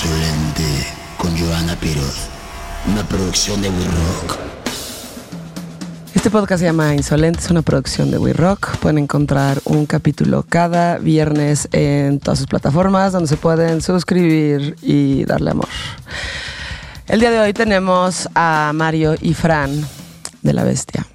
Insolente con Joana Piroz. Una producción de We Rock. Este podcast se llama Insolente, es una producción de We Rock. Pueden encontrar un capítulo cada viernes en todas sus plataformas donde se pueden suscribir y darle amor. El día de hoy tenemos a Mario y Fran de La Bestia.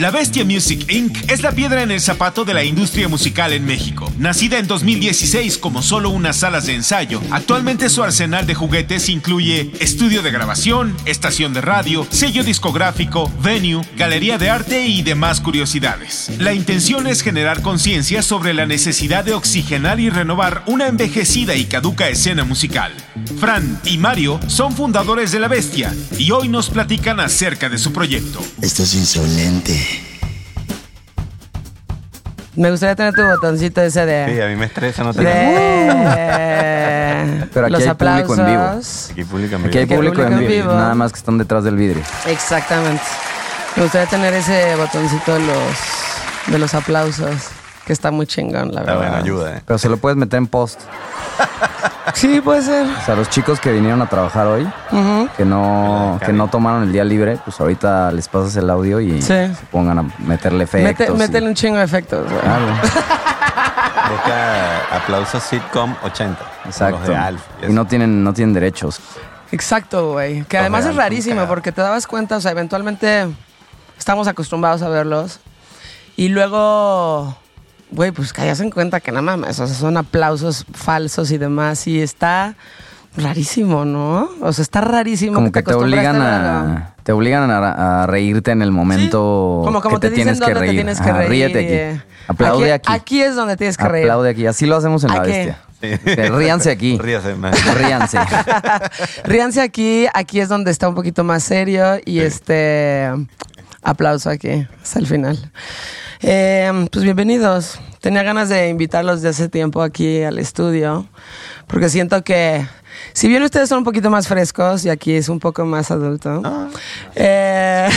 La Bestia Music Inc. es la piedra en el zapato de la industria musical en México. Nacida en 2016 como solo unas salas de ensayo, actualmente su arsenal de juguetes incluye estudio de grabación, estación de radio, sello discográfico, venue, galería de arte y demás curiosidades. La intención es generar conciencia sobre la necesidad de oxigenar y renovar una envejecida y caduca escena musical. Fran y Mario son fundadores de La Bestia y hoy nos platican acerca de su proyecto. Esto es insolente. Me gustaría tener tu botoncito ese de... Sí, a mí me estresa no de Pero aquí los hay aplausos. público en vivo. Aquí público en Aquí hay vivo. público, en vivo, vivo. nada más que están detrás del vidrio. Exactamente. Me gustaría tener ese botoncito de los, de los aplausos, que está muy chingón, la verdad. ayuda, ¿eh? Pero se lo puedes meter en post. Sí, puede ser. O sea, los chicos que vinieron a trabajar hoy, que no, que no tomaron el día libre, pues ahorita les pasas el audio y Sí. se pongan a meterle efectos. Mete, y- métele un chingo de efectos, güey. Claro, Busca aplausos sitcom 80. como exacto. Los de Alf. Y no tienen, no tienen derechos. Exacto, güey. Que Los además de es rarísimo porque te dabas cuenta, o sea, eventualmente estamos acostumbrados a verlos y luego, güey, pues caías en cuenta que nada mames, o sea, son aplausos falsos y demás y está rarísimo, ¿no? O sea, está rarísimo. Como que te acostumbraste obligan a, te obligan a, a reírte en el momento Como, como que te, te, dicen tienes que dónde reír. te tienes que Ajá, reír. Ríete aquí. Aplaude aquí. Aquí es donde tienes que reír. Aplaude aquí. Así lo hacemos en la bestia. Sí. Que Ríanse aquí. Ríase más. Ríanse. Ríanse aquí, aquí es donde está un poquito más serio y este aplauso aquí hasta el final. Eh, pues bienvenidos. Tenía ganas de invitarlos de hace tiempo aquí al estudio porque siento que si bien ustedes son un poquito más frescos y aquí es un poco más adulto, eh,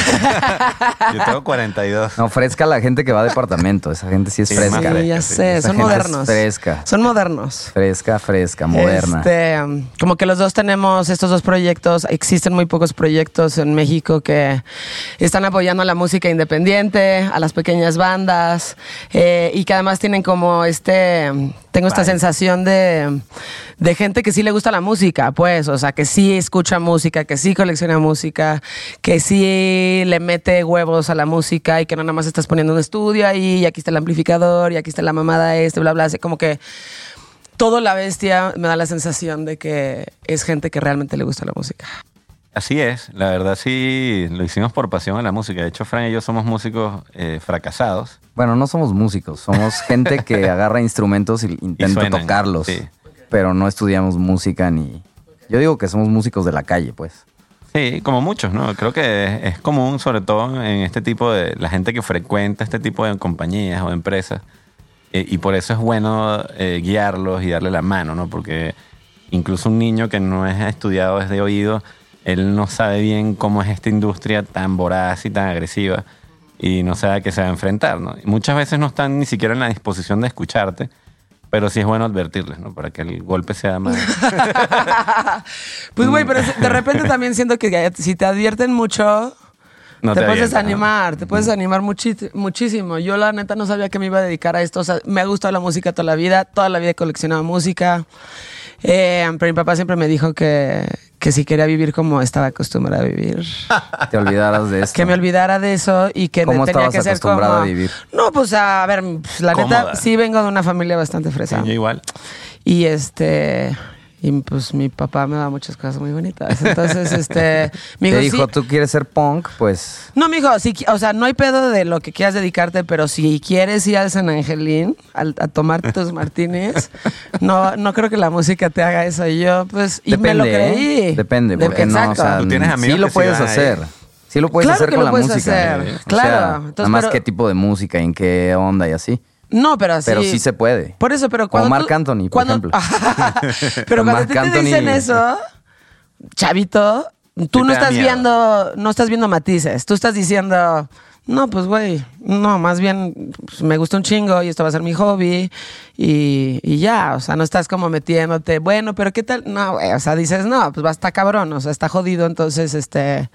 Yo tengo 42. No, fresca la gente que va a departamento. Esa gente sí es Sí, fresca. sí, ya sé, Esa son modernos. fresca. Son modernos. Fresca, fresca, moderna. Este, como que los dos tenemos estos dos proyectos. Existen muy pocos proyectos en México que están apoyando a la música independiente, a las pequeñas bandas, eh, y que además tienen como este, tengo esta sensación de, de gente que sí le gusta la música, pues, o sea, que sí escucha música, que sí colecciona música, que sí le mete huevos a la música y que no nada más estás poniendo un estudio ahí, y aquí está el amplificador, y aquí está la mamada este, bla, bla, así como que todo la bestia me da la sensación de que es gente que realmente le gusta la música. Así es, la verdad sí lo hicimos por pasión a la música. De hecho, Fran y yo somos músicos eh, fracasados. Bueno, no somos músicos. Somos gente que agarra instrumentos y intenta suenan, tocarlos. sí. Pero no estudiamos música ni... Yo digo que somos músicos de la calle, pues. Sí, como muchos, ¿no? Creo que es, es común, sobre todo en este tipo de... La gente que frecuenta este tipo de compañías o empresas. eh, y por eso es bueno eh, guiarlos y darle la mano, ¿no? Porque incluso un niño que no es estudiado desde oído, él no sabe bien cómo es esta industria tan voraz y tan agresiva y no sabe a qué se va a enfrentar, ¿no? Y muchas veces no están ni siquiera en la disposición de escucharte, pero sí es bueno advertirles, ¿no? Para que el golpe sea más... Pues, güey, pero de repente también siento que si te advierten mucho, No te, puedes avientan, ¿no? desanimar, te puedes muchi- muchísimo. Yo la neta no sabía que me iba a dedicar a esto. O sea, me ha gustado la música toda la vida, toda la vida he coleccionado música. Eh, pero mi papá siempre me dijo que, que si quería vivir como estaba acostumbrada a vivir, Te olvidaras de esto. que me olvidara de eso y que ¿Cómo tenía estabas que ser como... acostumbrada a vivir? No, pues a ver, pues, la neta Cómoda. sí vengo de una familia bastante Sí, fresa. yo igual. Y este. Y pues mi papá me da muchas cosas muy bonitas. Entonces, este. Me Te dijo, dijo, sí- tú quieres ser punk, pues... No, mijo, sí, o sea, no hay pedo de lo que quieras dedicarte, pero si quieres ir al San Angelín al- a, tomar tus martinis, no, no creo que la música te haga eso. Y yo, pues, y me lo Depende, creí. ¿eh? Depende, De- porque no, o exacto. sea, Tú tienes amigos sí lo que puedes van ahí. hacer. Sí lo puedes Claro hacer que con lo la puedes música. hacer, O sea, claro. Entonces, nada más pero- qué tipo de música, en qué onda y así. No, pero así. Pero sí se puede. Por eso, pero cuando. Marc tú- Anthony, por cuando- ejemplo. pero cuando te, te dicen eso, chavito, tú no estás miedo. viendo, no estás viendo matices. Tú estás diciendo, No, pues güey, no, más bien pues, me gusta un chingo y esto va a ser mi hobby y, y ya, o sea, no estás como metiéndote, bueno, pero ¿qué tal? No, güey, o sea, dices, no, pues va a estar cabrón, o sea, está jodido, entonces, este,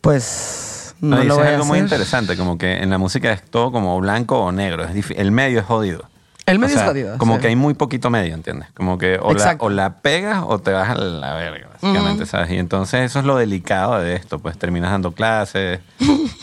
pues no, No, lo voy a algo muy hacer. interesante, como que en la música es todo como blanco o negro. Es el medio es jodido. El medio O sea, es jodido. Como sí. que hay muy poquito medio, ¿entiendes? Como que o la, o la pegas o te vas a la verga, básicamente, ¿sabes? Y entonces eso es lo delicado de esto, pues terminas dando clases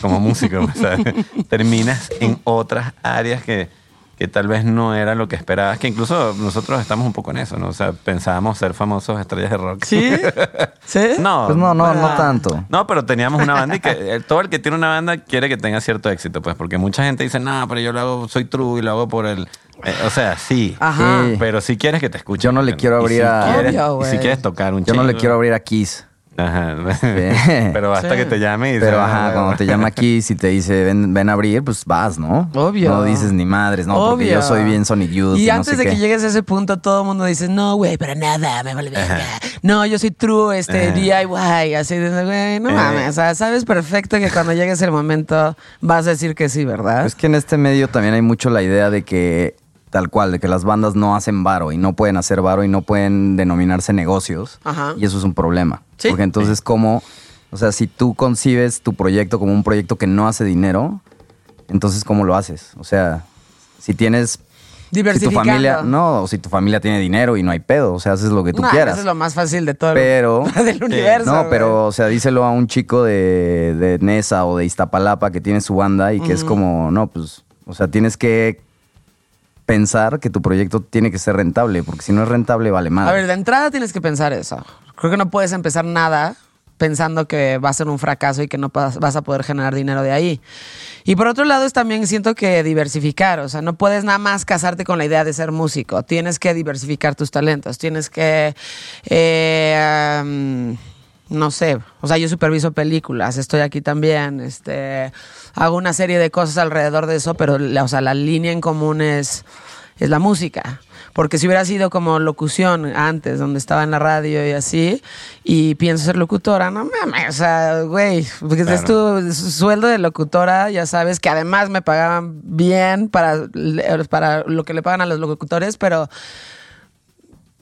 como músico, ¿sabes? Terminas en otras áreas que, que tal vez no era lo que esperabas, que incluso nosotros estamos un poco en eso, ¿no? O sea, pensábamos ser famosos estrellas de rock. ¿Sí? ¿Sí? No, Pues no, no, no Ah. tanto. no, pero teníamos una banda y que eh, todo el que tiene una banda quiere que tenga cierto éxito, pues, porque mucha gente dice, no, pero yo lo hago, soy true y lo hago por el. eh, o sea, sí. Ajá. Sí. Pero si quieres que te escuchen. Yo no le quiero Y abrir si a- quieres- Obvio, y si quieres tocar un Yo no le quiero abrir a Kiss. Ajá. Sí. pero basta Sí. que te llame y Pero "Ah, ajá, bueno". cuando te llama Kiss y te dice ven, ven a abrir, pues vas, ¿no? Obvio. No dices ni madres, no, porque Obvio. yo soy bien Sonic Youth. Y antes sé de qué. que llegues a ese punto, todo el mundo dice, no, güey, para nada, me vale verga. No, yo soy true, este, Ajá. DIY, así de, güey, no Eh. mames. O sea, sabes perfecto que cuando llegues el momento vas a decir que sí, ¿verdad? Es que en este medio también hay mucho la idea de que, tal cual, de que las bandas no hacen varo y no pueden hacer varo y no pueden denominarse negocios. Ajá. Y eso es un problema. Sí. Porque entonces, ¿cómo? O sea, si tú concibes tu proyecto como un proyecto que no hace dinero, entonces, ¿cómo lo haces? O sea, si tienes. Si tu familia. No, o si tu familia tiene dinero y no hay pedo. O sea, haces lo que tú quieras. Eso es lo más fácil de todo el- Pero- del universo. No, güey. pero, o sea, díselo a un chico de, de Nesa o de Iztapalapa que tiene su banda y que es como, no, pues, o sea, tienes que pensar que tu proyecto tiene que ser rentable, porque si no es rentable, vale más. A ver, de entrada tienes que pensar eso. Creo que no puedes empezar nada pensando que va a ser un fracaso y que no vas a poder generar dinero de ahí. Y por otro lado, es también siento que diversificar, o sea, no puedes nada más casarte con la idea de ser músico, tienes que diversificar tus talentos, tienes que, eh, no sé, o sea, yo superviso películas, estoy aquí también, este, hago una serie de cosas alrededor de eso, pero, la- o sea, la línea en común es, es la música. Porque si hubiera sido como locución antes, donde estaba en la radio y así, y pienso ser locutora, no mames, o sea, güey, porque es tu sueldo de locutora, ya sabes que además me pagaban bien para, para lo que le pagan a los locutores, pero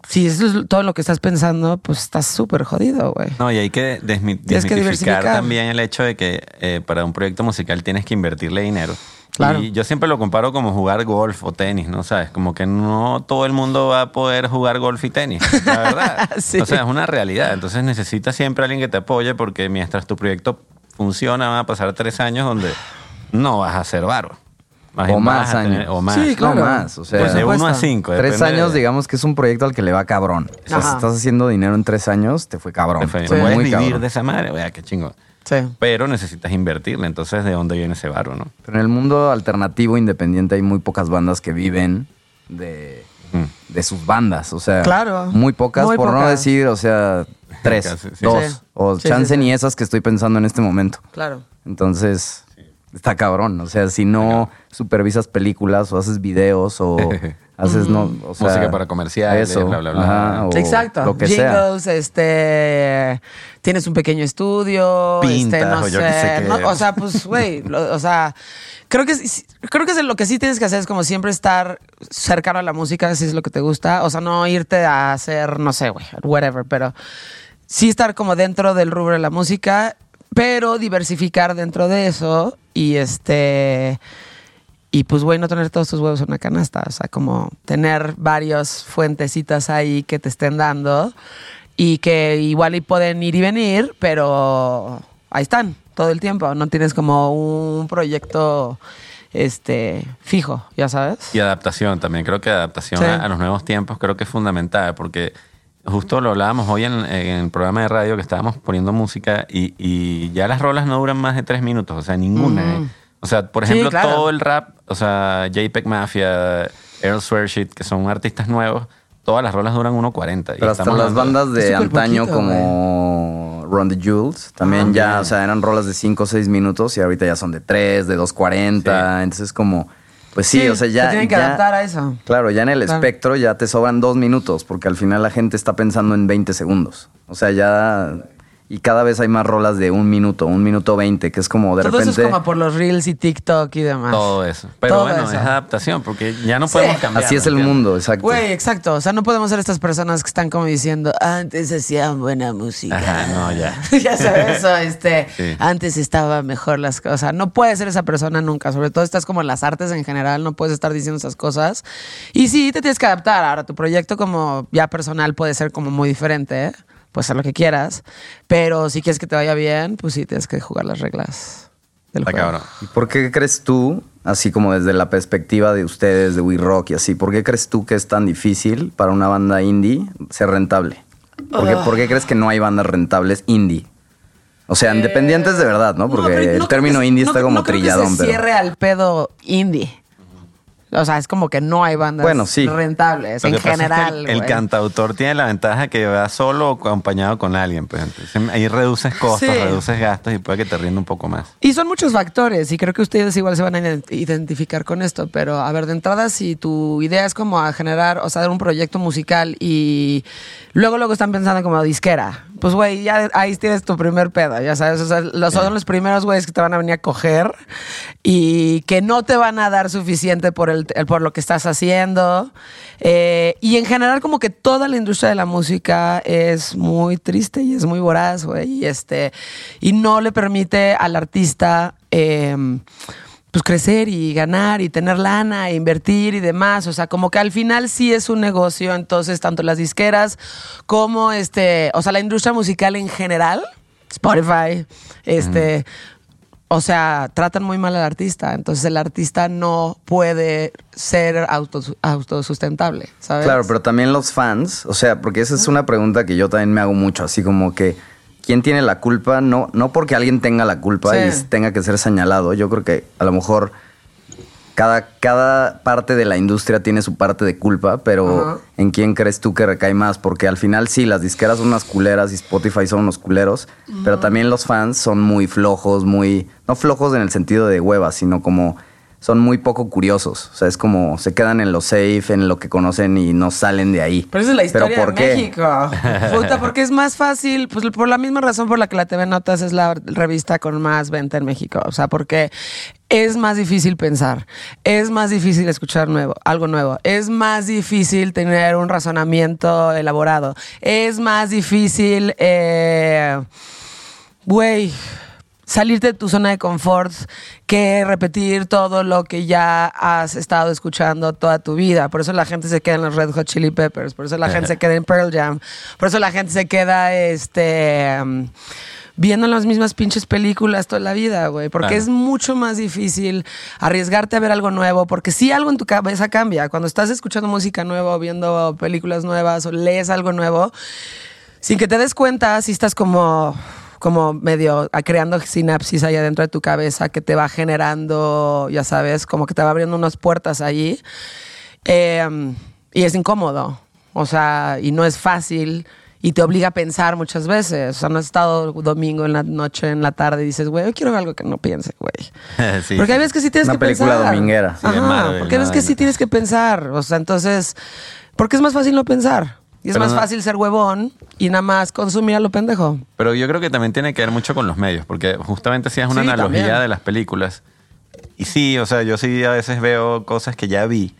si eso es todo lo que estás pensando, pues estás súper jodido, güey. No, y hay que desmitificar también el hecho de que eh, para un proyecto musical tienes que invertirle dinero. Claro. Y yo siempre lo comparo como jugar golf o tenis, ¿no? ¿Sabes? Como que no todo el mundo va a poder jugar golf y tenis, la verdad. Sí. O sea, es una realidad. Entonces necesitas siempre alguien que te apoye porque mientras tu proyecto funciona van a pasar tres años donde no vas a hacer varo. Más O más vas a tener- años. o más. Sí, claro. No más, o sea, Pues de Por uno a supuesto. cinco. tres depende años, de- digamos que es un proyecto al que le va cabrón. O sea, si estás haciendo dinero en tres años, te fue cabrón. Te fue- muy vivir cabrón. de esa madre, vea qué chingo. Sí. Pero necesitas invertirle. Entonces, ¿de dónde viene ese varo, no? Pero en el mundo alternativo independiente hay muy pocas bandas que viven de, de sus bandas. O sea, Claro. muy pocas, Muy por no decir, o sea, tres, Casi, sí. dos, Sí. o Sí, chance sí, sí. ni esas que estoy pensando en este momento. Claro. Entonces, está cabrón. O sea, si no supervisas películas o haces videos o haces, no, o sea, Música para comerciales, bla, bla, bla. ajá, o Exacto. Lo que sea. Jingles, este. Tienes un pequeño estudio. Pintas, este, no o yo sé. no, o sea, pues, güey. o sea, creo que, creo que es lo que sí tienes que hacer es como siempre estar cercano a la música, si es lo que te gusta. O sea, no irte a hacer, no sé, güey, whatever, pero sí estar como dentro del rubro de la música, pero diversificar dentro de eso y este. Y pues, güey, no tener todos tus huevos en una canasta. O sea, como tener varias fuentecitas ahí que te estén dando y que igual y pueden ir y venir, pero ahí están todo el tiempo. No tienes como un proyecto este fijo, ya sabes. Y adaptación también. Creo que adaptación Sí. a, a los nuevos tiempos creo que es fundamental porque justo lo hablábamos hoy en, en el programa de radio que estábamos poniendo música y, y ya las rolas no duran más de tres minutos, o sea, ninguna. ¿eh? O sea, por Sí, ejemplo, claro. todo el rap, o sea, JPEG Mafia, Earl Swearsheet, que son artistas nuevos, todas las rolas duran 1.40. y Pero hasta estamos las bandas de antaño poquito, como Run the Jewels también También. ya, o sea, eran rolas de 5 o 6 minutos y ahorita ya son de 3, de 2.40. Entonces como, pues sí, o sea, ya... Se tienen que ya- adaptar a eso. Claro, ya en el Claro. espectro ya te sobran dos minutos porque al final la gente está pensando en 20 segundos. O sea, ya... Y cada vez hay más rolas de un minuto, un minuto veinte, que es como de Todo repente. eso es como por los reels y TikTok y demás. Todo eso. Pero Todo bueno, eso. es adaptación, porque ya no podemos Sí. cambiar. Así es el mundo, exacto. Güey, exacto. O sea, no podemos ser estas personas que están como diciendo, antes hacían buena música. Ajá, no, ya. ya sabes eso, este, Sí. antes estaba mejor las cosas. O sea, no puedes ser esa persona nunca. Sobre todo estás como en las artes en general, no puedes estar diciendo esas cosas. Y sí, te tienes que adaptar. Ahora, tu proyecto como ya personal puede ser como muy diferente, ¿eh? Puedes hacer lo que quieras. Pero si quieres que te vaya bien, pues sí, tienes que jugar las reglas del juego. cabrón. ¿Y por qué crees tú, así como desde la perspectiva de ustedes, de We Rock y así, por qué crees tú que es tan difícil para una banda indie ser rentable? ¿Por qué, por qué crees que no hay bandas rentables indie? O sea, independientes de verdad, ¿no? Porque el no creo término que- indie no está como no creo que trilladón, se pero. cierre al pedo indie. O sea, es como que no hay bandas Bueno, sí. rentables Lo en es que general. el, cantautor tiene la ventaja que va solo o acompañado con alguien. Pues entonces ahí reduces costos, Sí. reduces gastos y puede que te rinda un poco más. Y son muchos factores y creo que ustedes igual se van a ident- identificar con esto, pero a ver, de entrada, si tu idea es como a generar, o sea, dar un proyecto musical y luego luego están pensando como disquera, pues güey, ya ahí tienes tu primer pedo, ya sabes, o sea, los, son los primeros güeyes que te van a venir a coger y que no te van a dar suficiente por, el, el- por lo que estás haciendo. Eh, y en general como que toda la industria de la música es muy triste y es muy voraz, güey, y, este, y no le permite al artista... eh, pues crecer y ganar y tener lana e invertir y demás. O sea, como que al final sí es un negocio. Entonces, tanto las disqueras como este, o sea, la industria musical en general, Spotify, este, o sea, tratan muy mal al artista. Entonces, el artista no puede ser autos- autosustentable, ¿sabes? Claro, pero también los fans, o sea, porque esa es una pregunta que yo también me hago mucho, así como que ¿quién tiene la culpa? No, no porque alguien tenga la culpa Sí. y tenga que ser señalado. Yo creo que a lo mejor cada, cada parte de la industria tiene su parte de culpa, pero. ¿en quién crees tú que recae más? Porque al final sí, las disqueras son unas culeras y Spotify son unos culeros, pero también los fans son muy flojos, muy, no flojos en el sentido de huevas, sino como son muy poco curiosos. O sea, es como se quedan en lo safe, en lo que conocen y no salen de ahí. Pero esa es la historia ¿Pero por de qué? México. Puta, porque es más fácil, pues por la misma razón por la que la TV Notas es la revista con más venta en México. O sea, porque es más difícil pensar, es más difícil escuchar nuevo, algo nuevo, es más difícil tener un razonamiento elaborado, es más difícil, eh, güey, salirte de tu zona de confort que repetir todo lo que ya has estado escuchando toda tu vida. Por eso la gente se queda en los Red Hot Chili Peppers, por eso la gente se queda en Pearl Jam, por eso la gente se queda este um, viendo las mismas pinches películas toda la vida, güey, porque Claro. es mucho más difícil arriesgarte a ver algo nuevo, porque si algo en tu cabeza cambia, cuando estás escuchando música nueva, o viendo películas nuevas o lees algo nuevo, sin que te des cuenta, si estás como, como medio ah, creando sinapsis ahí adentro de tu cabeza que te va generando, ya sabes, como que te va abriendo unas puertas allí. Eh, y es incómodo, o sea, y no es fácil. Y te obliga a pensar muchas veces. O sea, no has estado domingo en la noche, en la tarde y dices, güey, quiero ver algo que no piense, güey. Sí, porque hay veces que sí tienes Una que película pensar. dominguera. Sí, de Ajá, Marvel, porque hay veces que sí tienes que pensar. O sea, entonces, porque es más fácil no pensar. Y es Pero más no- fácil ser huevón y nada más consumir a lo pendejo. Pero yo creo que también tiene que ver mucho con los medios, porque justamente si es una Sí, analogía también. de las películas. Y sí, o sea, yo sí a veces veo cosas que ya vi,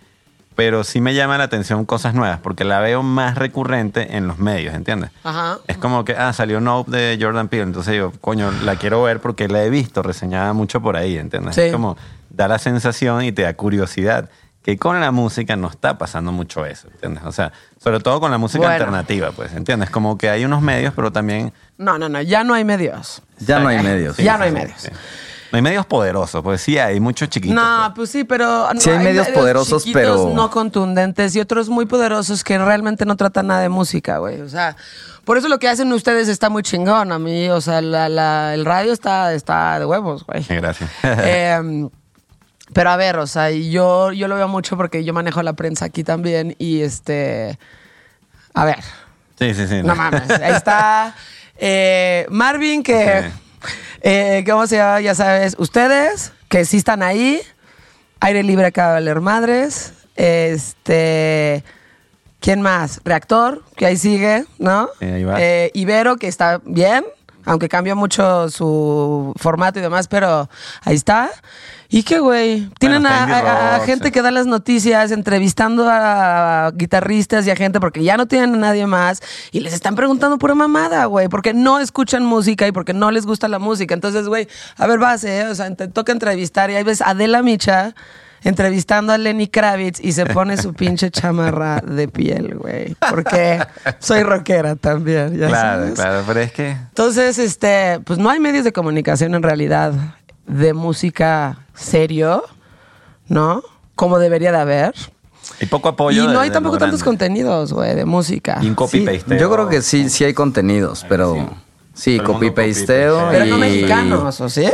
pero sí me llama la atención cosas nuevas, porque la veo más recurrente en los medios, ¿entiendes? Ajá. Es como que, ah, salió Nope de Jordan Peele, entonces digo, coño, la quiero ver porque la he visto reseñada mucho por ahí, ¿entiendes? Sí. Es como, da la sensación y te da curiosidad. Que con la música no está pasando mucho eso, ¿entiendes? O sea, sobre todo con la música Bueno. alternativa, pues, ¿entiendes? Como que hay unos medios, pero también No, no, no, ya no hay medios. Ya no hay medios. Ya no hay medios. No hay medios poderosos, pues sí hay muchos chiquitos. No, pues. pues sí, pero Sí hay medios poderosos, chiquitos, pero- no contundentes y otros muy poderosos que realmente no tratan nada de música, güey. O sea, por eso lo que hacen ustedes está muy chingón a mí. O sea, la- la- el radio está, está de huevos, güey. Gracias. Eh, pero a ver, o sea, yo, yo lo veo mucho porque yo manejo la prensa aquí también y este... A ver, sí, sí, sí. no mames. Ahí está eh, Marvin, que. eh, ¿Cómo se llama? Ya sabes. Ustedes, que sí están ahí. Aire libre acaba de valer madres. Este. ¿Quién más? Reactor, que ahí sigue, ¿no? Sí, ahí va. Eh, Ibero, que está bien. aunque cambia mucho su formato y demás, pero ahí está. ¿Y qué, güey? Tienen a, Indie a- a Rock, gente sí. que da las noticias, entrevistando a guitarristas y a gente porque ya no tienen a nadie más y les están preguntando pura mamada, güey, porque no escuchan música y porque no les gusta la música. Entonces, güey, a ver, vas, ¿eh? O sea, te toca entrevistar y ahí ves a Adela Micha entrevistando a Lenny Kravitz y se pone su pinche chamarra de piel, güey. Porque soy rockera también, ya Claro, sabes. claro, pero es que Entonces, este, pues no hay medios de comunicación en realidad de música serio, ¿no? Como debería de haber. hay poco apoyo. y no hay de tampoco tantos contenidos, güey, de música. Y un copy paste. Yo creo que sí, sí hay contenidos, pero sí, copy-pasteo. Pero y... no mexicanos, ¿o sí?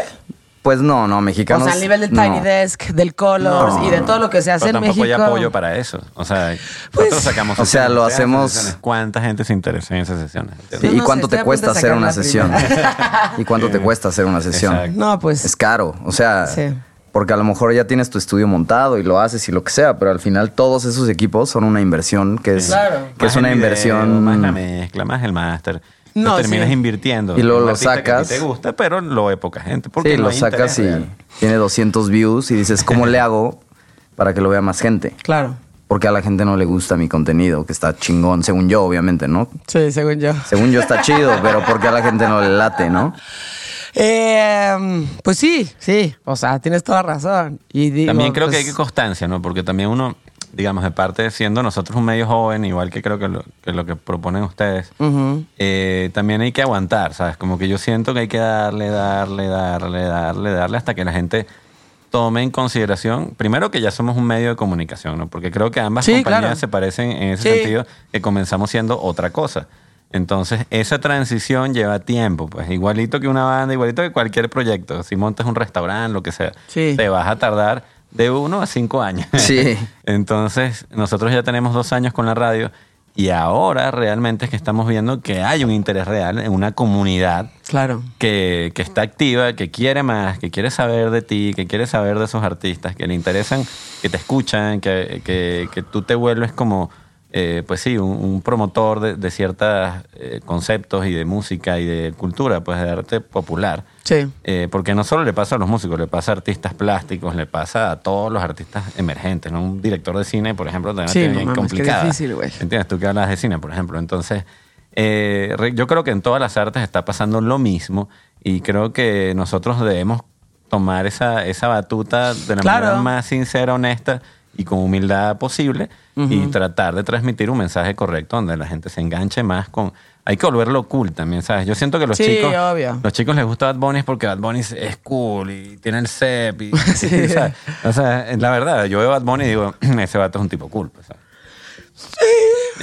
Pues no, no, mexicanos. o sea, al nivel del Tiny no. Desk, del Colors No. y de todo lo que se hace Pero en tampoco México. hay apoyo para eso. O sea, Pues, nosotros sacamos. o sea, lo hacemos- sesiones. ¿Cuánta gente se interesa en esas sesiones? Sí. ¿Y no cuánto sé, te cuesta hacer una sesión? ¿Y cuánto te cuesta hacer una sesión? Exacto. No, pues. Es caro, o sea, Sí. porque a lo mejor ya tienes tu estudio montado y lo haces y lo que sea, pero al final todos esos equipos son una inversión que es, Claro. que Más es una video, inversión. Más la mezcla, más el máster. No, terminas sí. invirtiendo. Y luego lo que sacas. te gusta, pero lo ve poca gente. Porque Sí, no lo sacas y real. tiene 200 views y dices, ¿cómo le hago para que lo vea más gente? Claro. Porque a la gente no le gusta mi contenido, que está chingón, según yo, obviamente, ¿no? Sí, según yo. Según yo está chido, pero porque a la gente no le late, ¿no? Eh, pues sí, sí. O sea, tienes toda la razón. Y digo, También creo que pues, hay que constancia, ¿no? Porque también uno, digamos, de parte de siendo nosotros un medio joven, igual que creo que lo que, lo que proponen ustedes, eh, también hay que aguantar, ¿sabes? Como que yo siento que hay que darle, darle, darle, darle, darle hasta que la gente tome en consideración, primero que ya somos un medio de comunicación, ¿no? Porque creo que ambas Sí, compañías claro. se parecen en ese Sí. sentido, que comenzamos siendo otra cosa. Entonces, esa transición lleva tiempo, pues igualito que una banda, igualito que cualquier proyecto. Si montas un restaurante, lo que sea, Sí. te vas a tardar de uno a cinco años. Sí. Entonces, nosotros ya tenemos dos años con la radio y ahora realmente es que estamos viendo que hay un interés real en una comunidad Claro. que, que está activa, que quiere más, que quiere saber de ti, que quiere saber de esos artistas, que le interesan, que te escuchan, que, que- que tú te vuelves como, eh, pues sí, un, un promotor de, de ciertos conceptos y de música y de cultura, pues de arte popular. Sí. Eh, porque no solo le pasa a los músicos, le pasa a artistas plásticos, le pasa a todos los artistas emergentes, ¿no? Un director de cine, por ejemplo, también Sí, es bien complicada. difícil, güey. ¿Entiendes? Tú que hablas de cine, por ejemplo. Entonces, eh, yo creo que en todas las artes está pasando lo mismo y creo que nosotros debemos tomar esa, esa batuta de la Claro. manera más sincera, honesta y con humildad posible y tratar de transmitir un mensaje correcto donde la gente se enganche más con... Hay que volverlo cool también, ¿sabes? Yo siento que los Sí, chicos... obvio. Los chicos les gusta Bad Bunny porque Bad Bunny es- cool y tiene el CEP y... Sí. ¿sabes? O sea, la verdad, yo veo Bad Bunny y digo, ese vato es un tipo cool, pues, ¿sabes? Eh,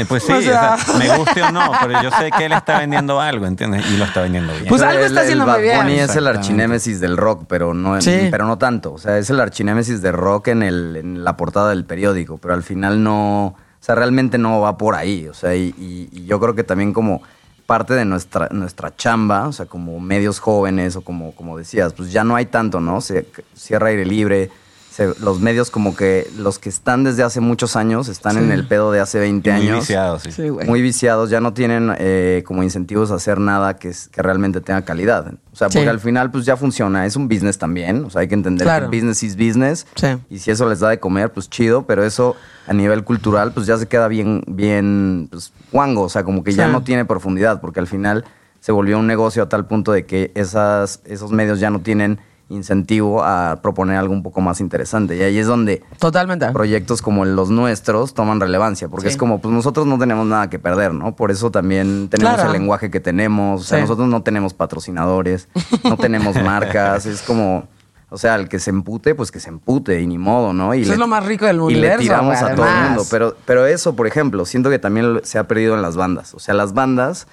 Pues sí, O o sea, sea. me guste o no, pero yo sé que él está vendiendo algo, ¿entiendes? Y lo está vendiendo bien. Pues algo El- está haciendo el muy bien. Bunny es el archinémesis del rock, pero no, Sí. pero no tanto. O sea, es el archinémesis del rock en, el, en la portada del periódico, pero al final no, o sea, realmente no va por ahí. O sea, y, y- y yo creo que también como parte de nuestra, nuestra chamba, o sea, como medios jóvenes o como, como decías, pues ya no hay tanto, ¿no? Se cierra aire libre. Se- los medios como que los que están desde hace muchos años están Sí. en el pedo de hace 20 Muy años viciado, sí. Sí, güey. muy viciados, ya no tienen eh, como incentivos a hacer nada que, es- que realmente tenga calidad. O sea, porque al final pues ya funciona, es un business también, o sea, hay que entender Claro. que business is business Sí. y si eso les da de comer, pues chido, pero eso a nivel cultural pues ya se queda bien, bien, pues guango, o sea, como que ya no tiene profundidad, porque al final se volvió un negocio a tal punto de que esas, esos medios ya no tienen incentivo a proponer algo un poco más interesante. Y ahí es donde Totalmente. proyectos como los nuestros toman relevancia, porque Sí. es como, pues nosotros no tenemos nada que perder, ¿no? Por eso también tenemos Claro. el lenguaje que tenemos, o sea, Sí. nosotros no tenemos patrocinadores, no tenemos marcas, es como, o sea, el que se empute, pues que se empute y ni modo, ¿no? Y Eso es lo más rico del Y le universo, tiramos a todo el mundo, pero, pero eso, por ejemplo, siento que también se ha perdido en las bandas, o sea, las bandas,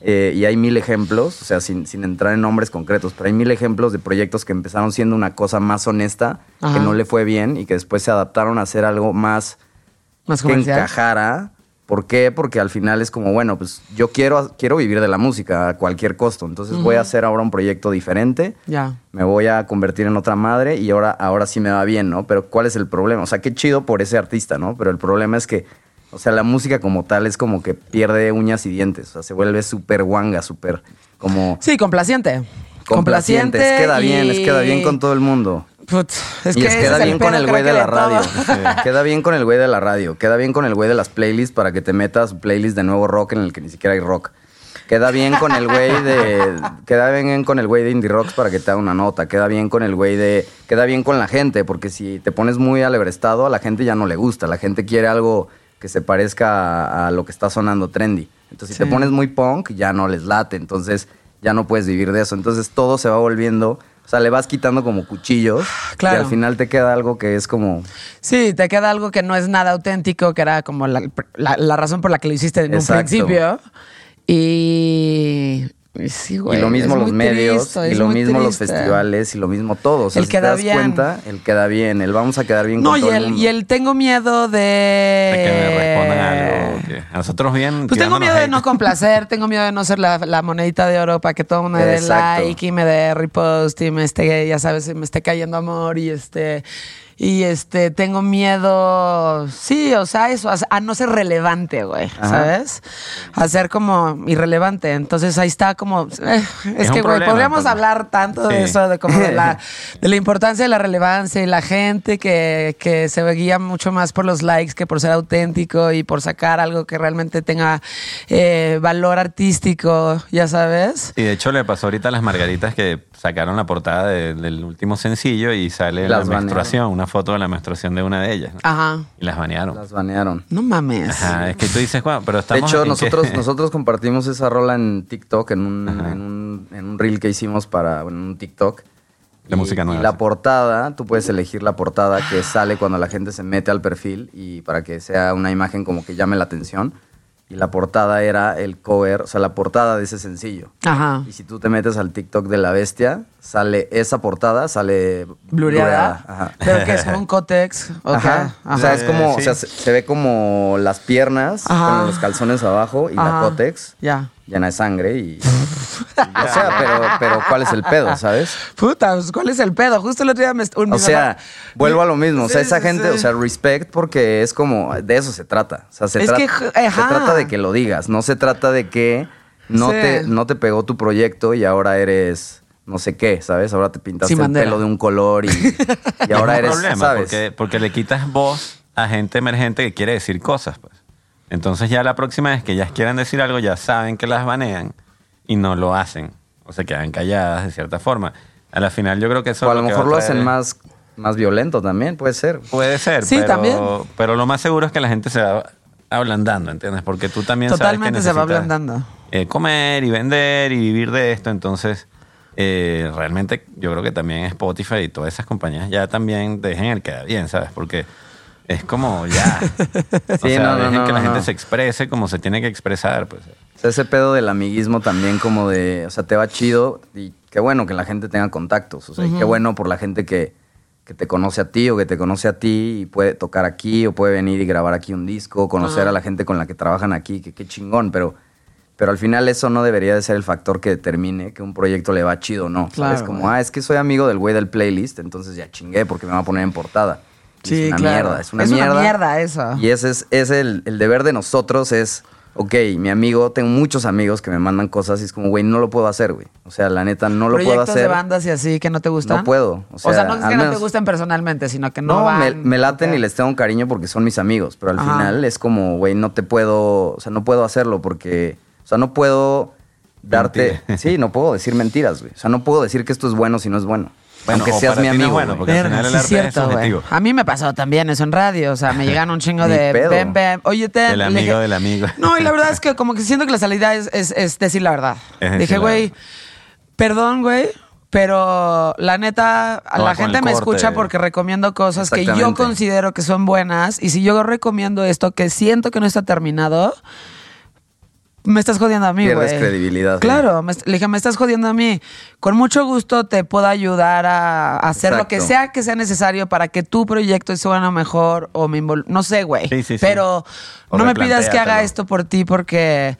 eh, y hay mil ejemplos, o sea, sin, sin entrar en nombres concretos, pero hay mil ejemplos de proyectos que empezaron siendo una cosa más honesta, Ajá. que no le fue bien y que después se adaptaron a hacer algo más Más que comercial. encajara. ¿Por qué? Porque al final es como, bueno, pues yo quiero, quiero vivir de la música a cualquier costo. Entonces voy a hacer ahora un proyecto diferente. Ya. Me voy a convertir en otra madre y ahora, ahora sí me va bien, ¿no? Pero ¿cuál es el problema? O sea, qué chido por ese artista, ¿no? Pero el problema es que O sea, la música como tal es como que pierde uñas y dientes. O sea, se vuelve súper guanga, súper como Sí, complaciente. complaciente. Es queda bien, es queda bien con todo el mundo. Es y que es queda bien con el güey que de la radio. Queda bien con el güey de la radio. Queda bien con el güey de las playlists para que te metas playlist de nuevo rock en el que ni siquiera hay rock. Queda bien con el güey de. Queda bien con el güey de Indie Rocks para que te haga una nota. Queda bien con el güey de. Queda bien con la gente, porque si te pones muy alebrestado, a la gente ya no le gusta. La gente quiere algo que se parezca a, a lo que está sonando trendy. Entonces, si te pones muy punk, ya no les late. Entonces, ya no puedes vivir de eso. Entonces, todo se va volviendo. O sea, le vas quitando como cuchillos. Claro. Y al final te queda algo que es como. Sí, te queda algo que no es nada auténtico, que era como la, la- la razón por la que lo hiciste en Exacto. un principio. Y. sí, güey, y lo mismo los medios, triste, y lo mismo los festivales, y lo mismo todo. O sea, El si te queda das bien. cuenta, el queda bien, el vamos a quedar bien No, con y todo el el, mundo. y el tengo miedo de. De que me respondan algo. que a nosotros bien. Pues tengo miedo de no complacer, tengo miedo de no ser la, la monedita de oro para que todo el mundo me dé like y me dé repost y me esté, ya sabes, me esté cayendo amor y este. Y este, tengo miedo, sí, o sea, eso, a, a no ser relevante, güey, Ajá. ¿sabes? A ser como irrelevante. Entonces ahí está como, eh, es, que, güey, podríamos hablar tanto de eso, de como de la, de la importancia de la relevancia y la gente que, que se guía mucho más por los likes que por ser auténtico y por sacar algo que realmente tenga eh, valor artístico, ya sabes. Y de hecho le pasó ahorita a las margaritas que sacaron la portada de- del último sencillo y sale Las la menstruación, una foto de la menstruación de una de ellas. ¿no? Ajá. Y las banearon. Las banearon. No mames. Ajá, es que tú dices, bueno, pero De estamos hecho, en que- nosotros, nosotros compartimos esa rola en TikTok, en un, en un, en un reel que hicimos para en un TikTok. De Y- música nueva, Y la sí. portada, tú puedes elegir la portada que sale cuando la gente se mete al perfil y para que sea una imagen como que llame la atención. Y la portada era el cover, o sea, la portada de ese sencillo. Ajá. Y si tú te metes al TikTok de la bestia, sale esa portada, sale Blureada. Ajá. Pero que es como un cótex. ok, Ajá. O ajá. sea, es como, Sí. o sea, se, se ve como las piernas Ajá. con los calzones abajo y Ajá. la cótex Ya. Llena de sangre y... o sea, pero, pero ¿cuál es el pedo, sabes? Puta, pues, ¿cuál es el pedo? Justo el otro día me... un- O sea, mamá- vuelvo a lo mismo. O sea, esa sí, gente, sí. o sea, respect porque es como, de eso se trata. O sea, se, Es trata, que, se trata de que lo digas. No se trata de que no, Sí. te, no te pegó tu proyecto y ahora eres no sé qué, ¿sabes? Ahora te pintaste el pelo de un color y, y ahora es un eres, problema ¿sabes? Porque, porque le quitas voz a gente emergente que quiere decir cosas. Pues. Entonces ya la próxima vez que ellas quieran decir algo, ya saben que las banean y no lo hacen. O se quedan calladas de cierta forma. A la final yo creo que eso o a lo mejor va lo hacen más, más violento también, puede ser. Puede ser, Sí, pero, también. pero lo más seguro es que la gente se va ablandando, ¿entiendes? Porque tú también Totalmente se sabes va que necesitas, ablandando. eh, comer y vender y vivir de esto, entonces eh, realmente yo creo que también Spotify y todas esas compañías ya también dejen el queda bien, ¿sabes? Porque es como ya, o Sí, sea, no, no, dejen no, que la no, gente se exprese como se tiene que expresar, pues. O sea, ese pedo del amiguismo también como de, o sea, te va chido y qué bueno que la gente tenga contactos, o sea, y qué bueno por la gente que, que te conoce a ti o que te conoce a ti y puede tocar aquí o puede venir y grabar aquí un disco, conocer a la gente con la que trabajan aquí, que qué chingón, pero, pero al final eso no debería de ser el factor que determine que un proyecto le va chido o no. Claro, es como, ah, es que soy amigo del güey del playlist, entonces ya chingué porque me va a poner en portada. Sí, es una claro. mierda, es una Es una mierda. mierda eso. Y ese es, es el, el deber de nosotros es, ok, mi amigo, tengo muchos amigos que me mandan cosas y es como, güey, no lo puedo hacer, güey. O sea, la neta, no lo puedo Proyectos de hacer. bandas y así que no te gustan. No puedo. O O sea, no es que no te menos- gusten personalmente, sino que no, No, van. me, me laten y les tengo un cariño porque son mis amigos, pero al Ajá. final es como, güey, no te puedo, o sea, no puedo hacerlo porque, o sea, no puedo darte, sí, no puedo decir mentiras, güey. O sea, no puedo decir que esto es bueno si no es bueno. Bueno, aunque seas mi no amigo. bueno, porque al final el sí arte es cierto, güey. subjetivo. A mí me pasó también eso en radio. O sea, me llegan un chingo Ni de pedo. ven, ven. Oye, te. Le amigo dije- del amigo. No, y la verdad es que como que siento que la salida es, es- es decir la verdad. Es decir Dije, la güey, verdad. perdón, güey. Pero la neta, a No, la con gente el me corte. escucha porque recomiendo cosas que yo Exactamente. considero que son buenas. Y si yo recomiendo esto que siento que no está terminado, me estás jodiendo a mí, güey. Pierdes credibilidad. Claro, me, le dije, me estás jodiendo a mí. Con mucho gusto te puedo ayudar a, a hacer lo que sea que sea necesario para que tu proyecto suene mejor o me No sé, güey. Sí, sí, sí. Pero O no me pidas que haga esto por ti porque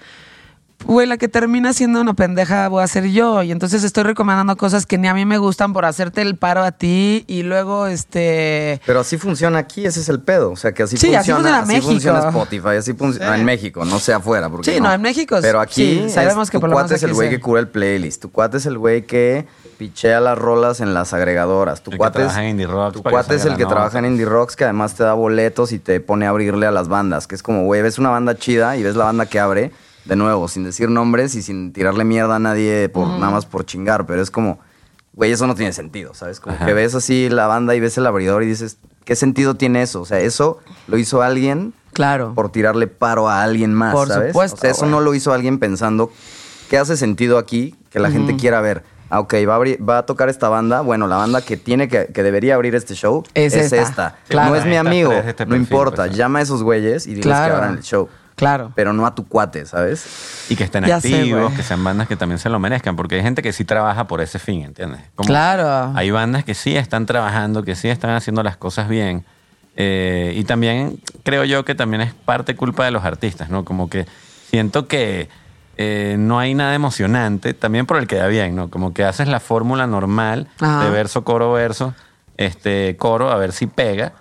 güey, la que termina siendo una pendeja voy a ser yo. Y entonces estoy recomendando cosas que ni a mí me gustan por hacerte el paro a ti y luego, este... Pero así funciona aquí, ese es el pedo. O sea, que así Sí, así funciona, funciona en México. funciona Spotify, así funciona en México, no sé afuera. Porque Sí, no, en México Pero aquí sí, sabemos es- que tu por lo cuate es el güey que cura el playlist, tu cuate es el güey que pichea las rolas en las agregadoras, tu El que cuate es, trabaja en Indie Rocks tu cuate es el que trabaja en. Indie Rocks que además te da boletos y te pone a abrirle a las bandas, que es como, güey, ves una banda chida y ves la banda que abre, de nuevo, sin decir nombres y sin tirarle mierda a nadie por nada más por chingar, pero es como, güey, eso no tiene sentido, ¿sabes? Como Ajá. que ves así la banda y ves el abridor y dices, ¿qué sentido tiene eso? O sea, eso lo hizo alguien Claro. por tirarle paro a alguien más, Por ¿sabes? supuesto, O sea, eso no lo hizo alguien pensando qué hace sentido aquí que la gente quiera ver. Ah, ok, va a, abrir- va a tocar esta banda. Bueno, la banda que tiene que, que debería abrir este show Es es, esta. esta. Claro. No es mi amigo, no importa. pues. Llama a esos güeyes y diles Claro. que abran el show. Claro. Pero no a tu cuate, ¿sabes? Y que estén Ya activos, que sean bandas que también se lo merezcan, porque hay gente que sí trabaja por ese fin, ¿entiendes? Como Claro. Hay bandas que sí están trabajando, que sí están haciendo las cosas bien. eh, y también creo yo que también es parte culpa de los artistas, ¿no? Como que siento que eh, no hay nada emocionante, también por el que da bien, ¿no? Como que haces la fórmula normal Ajá. de verso, coro, verso, este coro, a ver si pega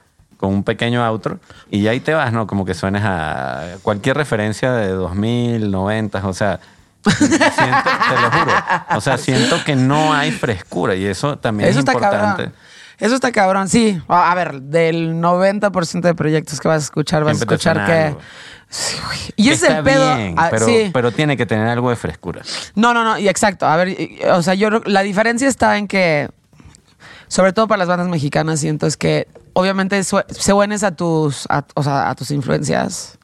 con un pequeño outro y ya ahí te vas, ¿no? Como que suenes a cualquier referencia de 2000, 90, o sea, siento, te lo juro. O sea, siento que no hay frescura y eso también Eso es importante. cabrón. Eso está cabrón, sí. A ver, del 90% de proyectos que vas a escuchar, vas Siempre a escuchar que... algo. Y ese es el pedo. bien, ah, pero, sí. pero tiene que tener algo de frescura. No, no, no, y exacto. A ver, y- o sea, yo la diferencia está en que, sobre todo para las bandas mexicanas, siento es que obviamente se unes a tus, a- o sea, a tus influencias.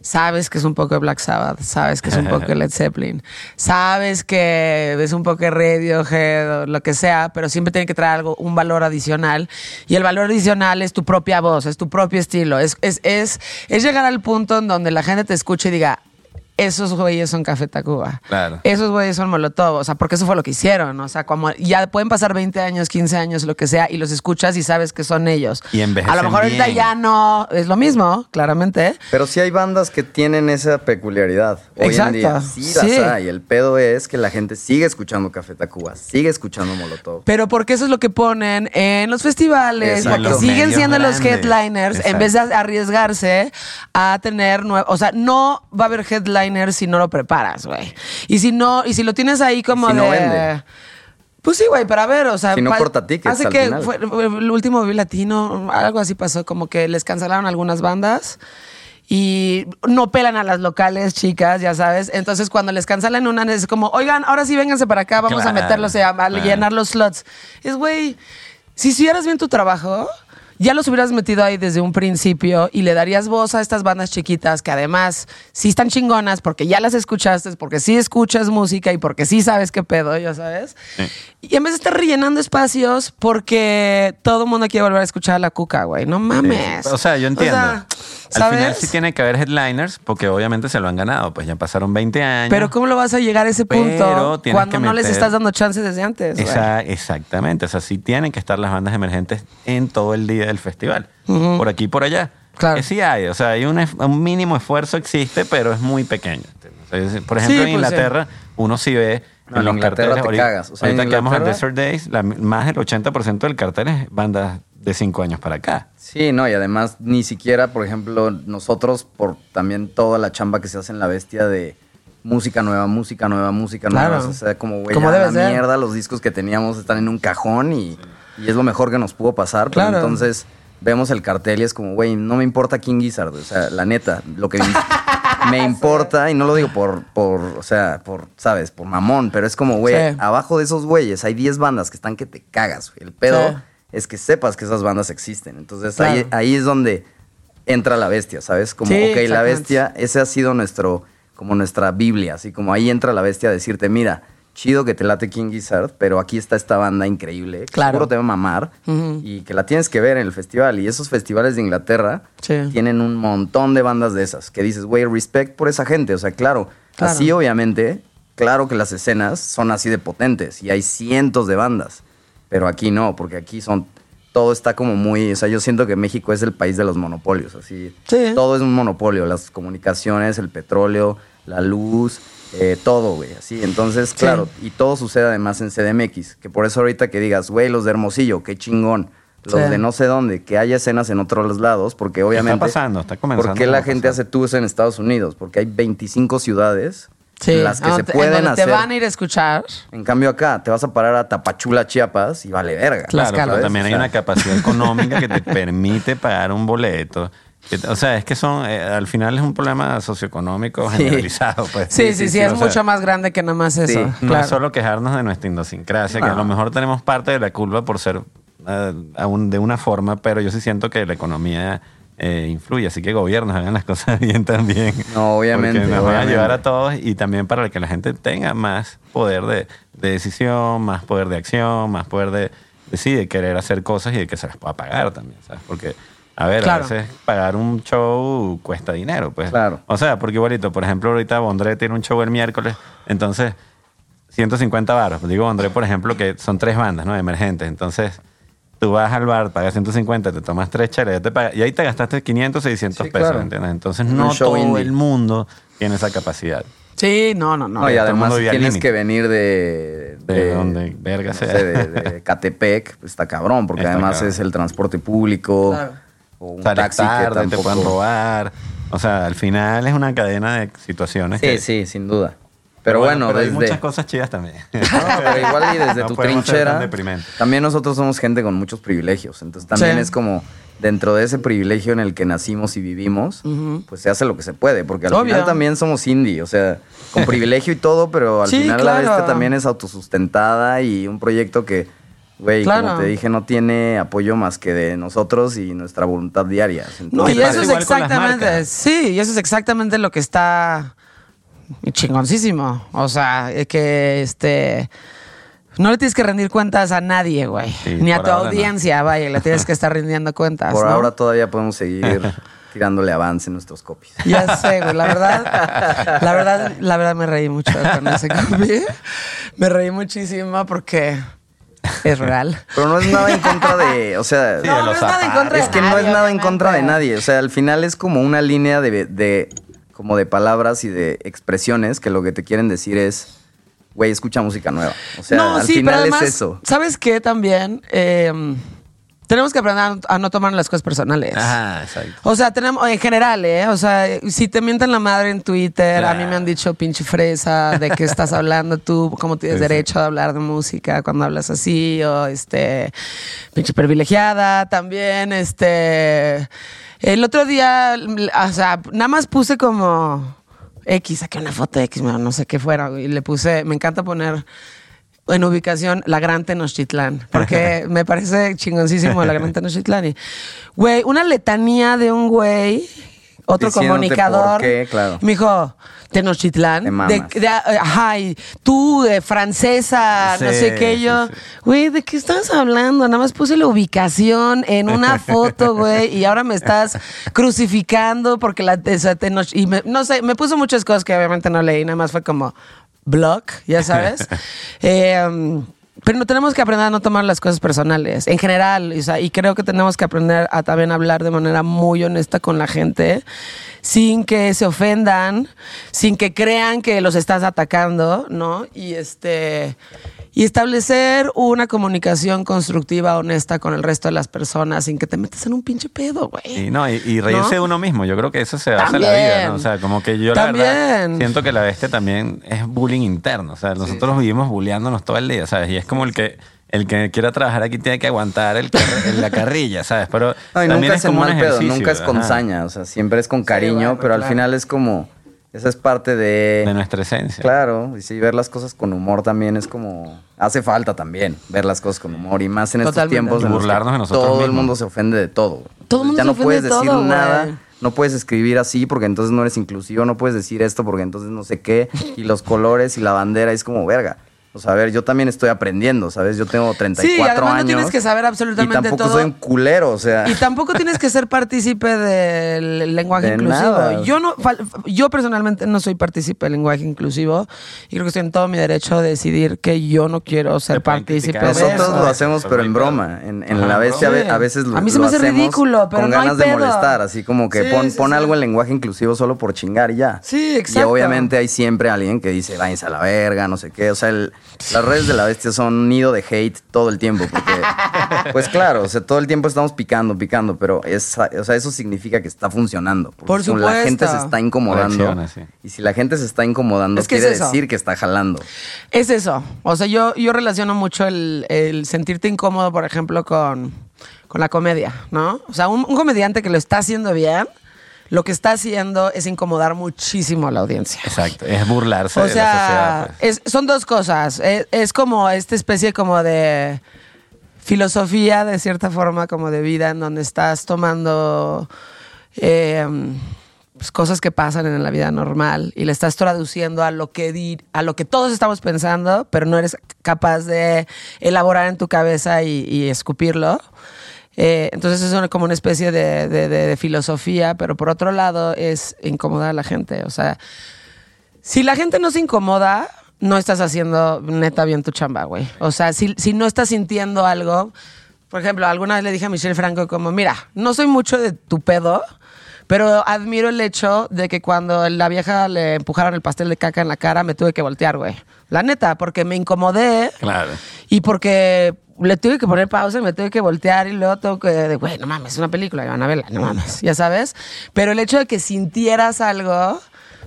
Sabes que es un poco de Black Sabbath, sabes que es un poco de Led Zeppelin, sabes que es un poco de Radiohead o lo que sea, pero siempre tiene que traer algo, un valor adicional. Y el valor adicional es tu propia voz, es tu propio estilo. Es, es, es, es llegar al punto en donde la gente te escuche y diga, esos güeyes son Café Tacuba. Claro. Esos güeyes son Molotov, o sea, porque eso fue lo que hicieron, o sea, como ya pueden pasar 20 años, 15 años, lo que sea, y los escuchas y sabes que son ellos. Y envejecen A lo mejor ahorita bien. ya no es lo mismo, claramente. Pero sí hay bandas que tienen esa peculiaridad. Hoy Exacto. en día sí, Sí. las hay. El pedo es que la gente sigue escuchando Café Tacuba, sigue escuchando Molotov. Pero porque eso es lo que ponen en los festivales, Exacto. porque Los siguen siendo los headliners, en vez de arriesgarse a tener nuevos, o sea, no va a haber headliners si no lo preparas, güey. Y si no, y si lo tienes ahí como si de no vende. Pues sí, güey, para ver, o sea, Si no corta tickets Hace al que final. fue el último Vive Latino, algo así pasó, como que les cancelaron algunas bandas y no pelan a las locales, chicas, ya sabes. Entonces, cuando les cancelan una, es como, oigan, ahora sí vénganse para acá, vamos a meterlos a, a claro. llenar los slots. Es, güey, si hicieras bien tu trabajo, ya los hubieras metido ahí desde un principio y le darías voz a estas bandas chiquitas que además sí están chingonas porque ya las escuchaste, porque sí escuchas música y porque sí sabes qué pedo, ya sabes. Y en vez de estar rellenando espacios porque todo el mundo quiere volver a escuchar a la cuca, güey. No mames. O sea, yo entiendo. sea, Al final sí tiene que haber headliners porque obviamente se lo han ganado. Pues ya pasaron 20 años. Pero ¿cómo lo vas a llegar a ese punto cuando que no les meter- estás dando chance desde antes? Esa- exactamente. O sea, sí tienen que estar las bandas emergentes en todo el día del festival. Por aquí y por allá. Claro. Que sí hay. O sea, hay un, un mínimo esfuerzo existe, pero es muy pequeño. por ejemplo, Sí, en pues, Inglaterra, uno sí ve No, en los Inglaterra carteles. te ahorita cagas. O sea, en ahorita que vamos a Inglaterra- Desert Days, la- más del 80% del cartel es bandas de 5 años para acá. Sí, no, y además ni siquiera, por ejemplo, nosotros, por también toda la chamba que se hace en la bestia de música nueva, música nueva, música Claro. nueva. O sea, como, güey, la ser. mierda, los discos que teníamos están en un cajón y, y es lo mejor que nos pudo pasar. Pero Claro. entonces vemos el cartel y es como, güey, no me importa King Gizzard. O sea, la neta, lo que me, importa, y no lo digo por, por, o sea, por, ¿sabes? Por mamón, pero es como, güey, Sí. abajo de esos güeyes hay 10 bandas que están que te cagas, güey. El pedo Sí. es que sepas que esas bandas existen. Entonces Claro. ahí, ahí es donde entra la bestia, ¿sabes? Como, Sí, ok, la bestia, ese ha sido nuestro, como nuestra Biblia, así como ahí entra la bestia a decirte, mira, chido que te late King Gizzard, pero aquí está esta banda increíble, que Claro. seguro te va a mamar y que la tienes que ver en el festival. Y esos festivales de Inglaterra Sí. tienen un montón de bandas de esas, que dices, güey, respect por esa gente, o sea, claro, Claro. así obviamente, claro que las escenas son así de potentes y hay cientos de bandas, pero aquí no, porque aquí son todo está como muy, o sea, yo siento que México es el país de los monopolios, así. Sí. Todo es un monopolio, las comunicaciones, el petróleo, la luz, eh, todo, güey, así. Entonces, claro, y todo sucede además en CDMX, que por eso ahorita que digas, güey, los de Hermosillo, qué chingón. Los Sí. de no sé dónde, que haya escenas en otros lados, porque obviamente... pasando, está comenzando ¿Por qué la gente pasar. hace tours en Estados Unidos? Porque hay 25 ciudades Sí, en las que se en pueden donde hacer... te van a ir a escuchar. En cambio acá, te vas a parar a Tapachula, Chiapas y vale verga. Claro, pero también hay una capacidad económica que te permite pagar un boleto. O sea, es que son, eh, al final es un problema socioeconómico Sí. generalizado. Pues. Sí, sí, sí, es o sea, mucho más grande que nada más eso. Sí. No es solo quejarnos de nuestra idiosincrasia, que a lo mejor tenemos parte de la culpa por ser eh, aún de una forma, pero yo sí siento que la economía eh, influye, así que gobiernos hagan las cosas bien también. No, obviamente, Porque nos van a obviamente. ayudar a todos y también para que la gente tenga más poder de, de decisión, más poder de acción, más poder de, de, sí, de querer hacer cosas y de que se las pueda pagar también, ¿sabes? Porque, a ver, Claro. a veces pagar un show cuesta dinero, pues. Claro. O sea, porque igualito, por ejemplo, ahorita Bondré tiene un show el miércoles, entonces 150 baros. Digo, André, por ejemplo, que son tres bandas, ¿no? Emergentes. Entonces, tú vas al bar, pagas 150, te tomas tres chelas, ya te pagas- y ahí te gastaste 500, 600 Sí, pesos, claro. ¿entiendes? Entonces, no todo indie. el mundo tiene esa capacidad. Sí, no, no, no. No, y además tienes que venir de... De donde verga no sea. sé, de, de Catepec, pues está cabrón, porque Está además cabrón. es el transporte público. Claro. O un Sales taxi tarde, que tampoco... te pueden robar. O sea, al final es una cadena de situaciones. Sí, que- sí, sin duda. Pero, bueno, pero hay desde... muchas cosas chidas también. No, pero igual y desde No tu trinchera. También nosotros somos gente con muchos privilegios. Entonces también Sí. es como dentro de ese privilegio en el que nacimos y vivimos, pues se hace lo que se puede. Porque al Obvio. final también somos indie. O sea, con privilegio y todo, pero al Sí, final la bestia también es autosustentada y un proyecto que, güey, Claro. como te dije, no tiene apoyo más que de nosotros y nuestra voluntad diaria. No, y eso es exactamente, sí, y eso es exactamente lo que está chingoncísimo. O sea, es que este no le tienes que rendir cuentas a nadie, güey. Sí, Ni a tu no. audiencia, vaya, le tienes que estar rindiendo cuentas. por ¿no? ahora todavía podemos seguir tirándole avance en nuestros copies. Ya sé, güey. La verdad, la verdad, la verdad me reí mucho con ese copy. Me reí muchísimo porque es real. Pero no es nada en contra de, o sea, Sí, No, es nada en contra de Es que no nadie, es nada en contra de nadie. O sea, al final es como una línea de, de- como de palabras y de expresiones que lo que te quieren decir es, güey, escucha música nueva. O sea, no, al sí, final pero además, es eso. ¿sabes qué también? Eh, tenemos que aprender a- no tomar las cosas personales. Ajá, exacto. O sea, tenemos, en general, ¿eh? O sea, si te mienten la madre en Twitter, a mí me han dicho pinche fresa, de qué estás hablando tú, cómo tienes derecho a hablar de música cuando hablas así, o este, pinche privilegiada también, este. El otro día, o sea, nada más puse como X, saqué una foto de X, no sé qué fuera, y le puse, me encanta poner en ubicación la Gran Tenochtitlán, porque me parece chingoncísimo la Gran Tenochtitlán. Y, güey, una letanía de un güey, otro Diciéndote comunicador. por qué, claro. Me dijo, Tenochtitlán. De, de- ajá, y tú, de francesa, no sé qué, yo. sí. Güey, ¿de qué estás hablando? Nada más puse la ubicación en una foto, güey, y ahora me estás crucificando porque la o sea, Tenoch- y me- no sé, me puso muchas cosas que obviamente no leí, nada más fue como blog, ya sabes. Eh, um, pero no tenemos que aprender a no tomar las cosas personales, en general, o sea, y creo que tenemos que aprender a también hablar de manera muy honesta con la gente, sin que se ofendan, sin que crean que los estás atacando, ¿no? Y este y establecer una comunicación constructiva, honesta con el resto de las personas, sin que te metas en un pinche pedo, güey. Y, no, y, y reírse ¿No? de uno mismo. Yo creo que eso se basa en la También. vida, ¿no? O sea, como que yo la verdad También. siento que la bestia también es bullying interno. O sea, nosotros vivimos bulleándonos todo el día, ¿sabes? Y es como el que el que quiera trabajar aquí tiene que aguantar el la carrilla, ¿sabes? Pero No, y también nunca es es como un mal pedo, ejercicio, nunca es con ajá, saña, o sea, siempre es con cariño, bueno, pero al claro. final es como, esa es parte de... de nuestra esencia. Claro, y sí, ver las cosas con humor también es como... Hace falta también ver las cosas con humor y más en estos tiempos que Burlarnos de nosotros todo el mundo se ofende de todo. Todo el mundo ya se no ofende puedes de decir todo, nada, no puedes escribir así porque entonces no eres inclusivo, no puedes decir esto porque entonces no sé qué, y los colores y la bandera es como verga. O sea, a ver, yo también estoy aprendiendo, ¿sabes? Yo tengo 34 Sí, además años. no tienes que saber absolutamente y tampoco todo. soy un culero, o sea. Y tampoco tienes que ser partícipe del lenguaje De inclusivo. nada. Yo no, yo personalmente no soy partícipe del lenguaje inclusivo y creo que estoy en todo mi derecho de decidir que yo no quiero ser partícipe de Nosotros eso. lo hacemos, pero en broma. En, en Ajá, la bestia a ve- Sí. a veces lo A mí se me hace hacemos ridículo, pero con no hay ganas de pedo. molestar, así como que Sí, pon, sí, pon sí. algo en lenguaje inclusivo solo por chingar y ya. Sí, Y exacto. obviamente hay siempre alguien que dice, váyanse a la verga, no sé qué. O sea, el- las redes de la bestia son un nido de hate todo el tiempo. Porque, pues claro, o sea, todo el tiempo estamos picando, picando, pero es, o sea, eso significa que está funcionando. Porque Por si La gente se supuesto. está incomodando. Reacciona, sí. Y si la gente se está incomodando, Es que es quiere decir que está jalando. Es eso. O sea, yo, yo relaciono mucho el, el sentirte incómodo, por ejemplo, con, con la comedia, ¿no? O sea, un, un comediante que lo está haciendo bien, lo que está haciendo es incomodar muchísimo a la audiencia. Exacto, es burlarse O de la sociedad. pues. es- son dos cosas. Es, es como esta especie como de filosofía, de cierta forma, como de vida, en donde estás tomando eh, pues, cosas que pasan en la vida normal y le estás traduciendo a lo que di- a lo que todos estamos pensando, pero no eres capaz de elaborar en tu cabeza y, y escupirlo. Eh, entonces es una- como una especie de, de- de- de filosofía, pero por otro lado es incomodar a la gente. O sea, si la gente no se incomoda, no estás haciendo neta bien tu chamba, güey. O sea, si, si no estás sintiendo algo, por ejemplo, alguna vez le dije a Michelle Franco como, mira, no soy mucho de tu pedo, pero admiro el hecho de que cuando la vieja le empujaron el pastel de caca en la cara, me tuve que voltear, güey. La neta, porque me incomodé Claro. y porque le tuve que poner pausa y me tuve que voltear y luego tengo que, de, güey, no mames, es una película, y van a verla, no mames, ya sabes. Pero el hecho de que sintieras algo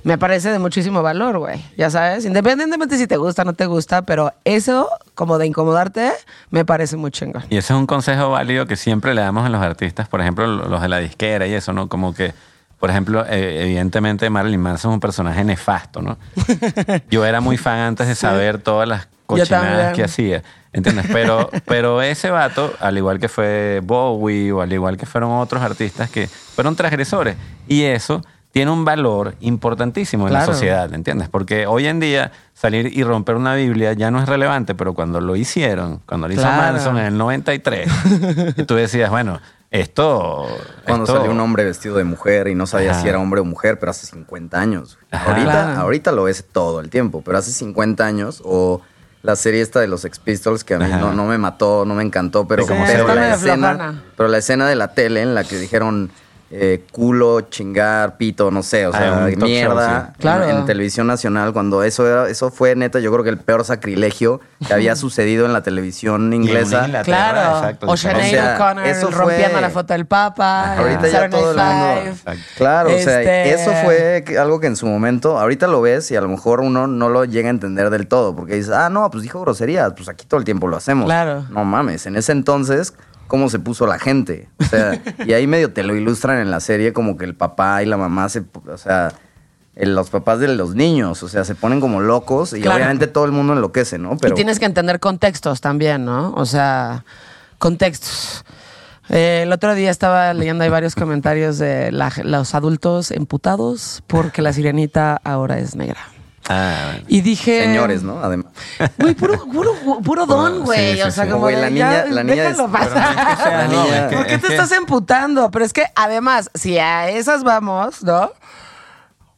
me parece de muchísimo valor, güey, ya sabes. Independientemente si te gusta o no te gusta, pero eso, como de incomodarte, me parece muy chingón. Y ese es un consejo válido que siempre le damos a los artistas, por ejemplo, los de la disquera y eso, ¿no? Como que, por ejemplo, eh, evidentemente Marilyn Manson es un personaje nefasto, ¿no? Yo era muy fan antes de saber todas las cochinadas que hacía, ¿entiendes? Pero, pero ese vato, al igual que fue Bowie o al igual que fueron otros artistas que fueron transgresores, y eso tiene un valor importantísimo en la Claro. sociedad, ¿entiendes? Porque hoy en día salir y romper una Biblia ya no es relevante, pero cuando lo hicieron, cuando lo hizo Claro. Manson en el 93, y tú decías, bueno, esto... Cuando esto- salió un hombre vestido de mujer y no sabía Ajá. si era hombre o mujer, pero hace 50 años. Ahorita, Claro. ahorita lo ves todo el tiempo, pero hace 50 años o la serie esta de los Sex Pistols que a mí no, no me mató, no me encantó, pero, Sí, como pero la escena, pero la escena de la tele en la que dijeron eh, culo, chingar, pito, no sé, o Ah, sea, mierda show, sí. en- Claro. en, televisión nacional, cuando eso era, eso fue neta, yo creo que el peor sacrilegio que había sucedido en la televisión en inglesa. Inglaterra, Claro. exacto, o. Sinead O sea, O'Connor fue- rompiendo la foto del Papa. Ahorita en ya todo el mundo. Exacto. Claro, o sea, Este- eso fue algo que en su momento, ahorita lo ves y a lo mejor uno no lo llega a entender del todo, porque dices, ah, no, pues dijo groserías, pues aquí todo el tiempo lo hacemos. Claro. No mames, en ese entonces, ¿cómo se puso la gente? O sea, y ahí medio te lo ilustran en la serie como que el papá y la mamá se, o sea, los papás de los niños, o sea, se ponen como locos y Claro. obviamente todo el mundo enloquece, ¿no? Pero Y tienes que entender contextos también, ¿no? O sea, contextos. Eh, el otro día estaba leyendo ahí varios comentarios de la- los adultos emputados porque la sirenita ahora es negra. Ah. Y dije... señores, ¿no? Además. Güey, puro, puro, puro don, güey. sí, o sea, sí. como Güey, la niña- la niña déjalo es- pasar. Es que La niña- ¿Por qué te que- estás emputando? Pero es que además, si a esas vamos, ¿no?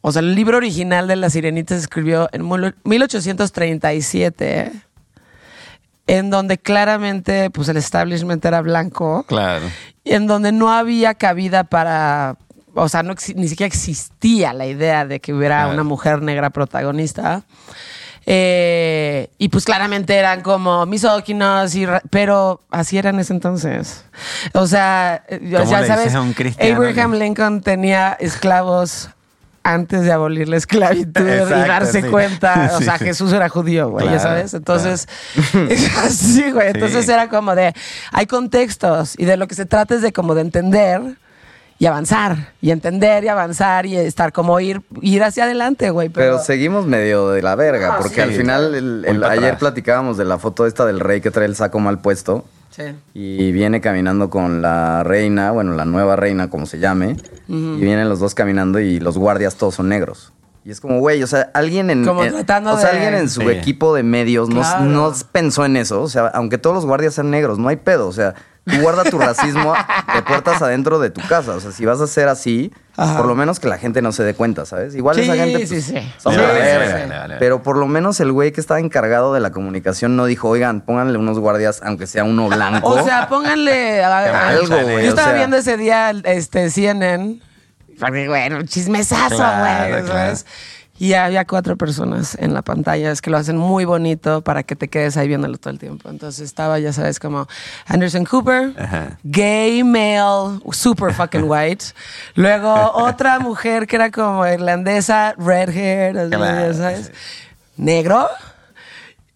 O sea, el libro original de La Sirenita se escribió en mil- 1837, ¿eh? en donde claramente pues el establishment era blanco, Claro. y en donde no había cabida para, o sea, no ni siquiera existía la idea de que hubiera Claro. una mujer negra protagonista. Eh, y pues claramente eran como misóginos, y pero así era en ese entonces. O sea, eh, ¿Cómo ya sabes, Abraham Lincoln tenía esclavos antes de abolir la esclavitud y darse sí. cuenta. O Sí, sea, sí. Jesús era judío, güey, ya Claro, sabes. Entonces, sí, güey. Entonces era como de, hay contextos y de lo que se trata es de como de entender y avanzar y entender y avanzar y estar como ir ir hacia adelante, güey. Pero Pero, seguimos medio de la verga, Ah, porque sí. al final, el- ayer platicábamos de la foto esta del rey que trae el saco mal puesto. Sí. Y viene caminando con la reina, bueno, la nueva reina, como se llame. Y vienen los dos caminando y los guardias todos son negros. Y es como, güey, o sea, alguien en. Como en- tratando o sea, de- alguien en su Sí. equipo de medios no, no pensó en eso. O sea, aunque todos los guardias sean negros, no hay pedo. O sea, tú guarda tu racismo de puertas adentro de tu casa. O sea, si vas a ser así, Ajá. por lo menos que la gente no se dé cuenta, ¿sabes? Igual Sí, esa gente. pues, sí, sí. Sí. Pero por lo menos el güey que estaba encargado de la comunicación no dijo, oigan, pónganle unos guardias, aunque sea uno blanco. O sea, pónganle a- a- Algo, güey, Yo o estaba sea. viendo ese día este CNN. Porque, bueno, chismesazo, güey. Y había cuatro personas en la pantalla, es que lo hacen muy bonito para que te quedes ahí viéndolo todo el tiempo. Entonces estaba, ya sabes, como Anderson Cooper, Ajá. gay male, super fucking white. Luego otra mujer que era como irlandesa, red hair, así, ya sabes. Negro,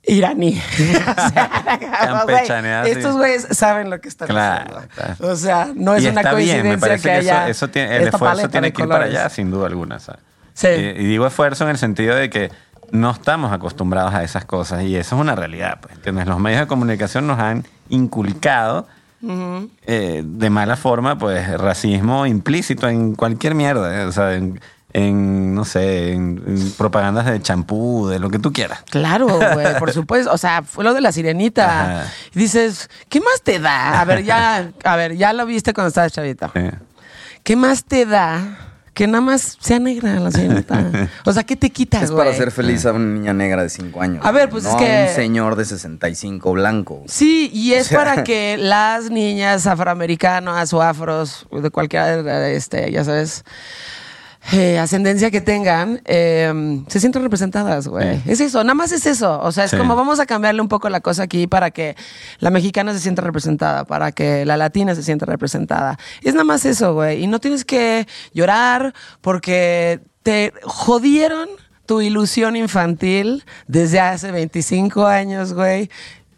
iraní. O sea, sí. Estos güeyes saben lo que están Claro, haciendo. claro. O sea, no es Y una está bien, me coincidencia que haya eso tiene- el esfuerzo tiene que ir para allá, sin duda alguna. ¿sabes? Sí. Y, y digo esfuerzo en el sentido de que no estamos acostumbrados a esas cosas y eso es una realidad. Pues, ¿entiendes? Los medios de comunicación nos han inculcado eh, de mala forma, pues, racismo implícito en cualquier mierda. eh, O sea, en, en, no sé, en, en propagandas de champú, de lo que tú quieras. Claro, güey, por supuesto. O sea, fue lo de la sirenita. Ajá. Dices, ¿qué más te da? A ver, ya, a ver, ya lo viste cuando estabas chavita. Eh, ¿Qué más te da que nada más sea negra la sirenita? O sea, ¿qué te quitas, Es güey? para hacer feliz a una niña negra de 5 años. A ver, pues no es que- a un señor de 65 blanco. Sí, y es O sea- para que las niñas afroamericanas o afros, de cualquier, este, ya sabes, eh, ascendencia que tengan, eh, se sientan representadas, güey. Es eso, nada más es eso. O sea, es Sí. como vamos a cambiarle un poco la cosa aquí para que la mexicana se sienta representada, para que la latina se sienta representada. Es nada más eso, güey. Y no tienes que llorar porque te jodieron tu ilusión infantil desde hace 25 años, güey.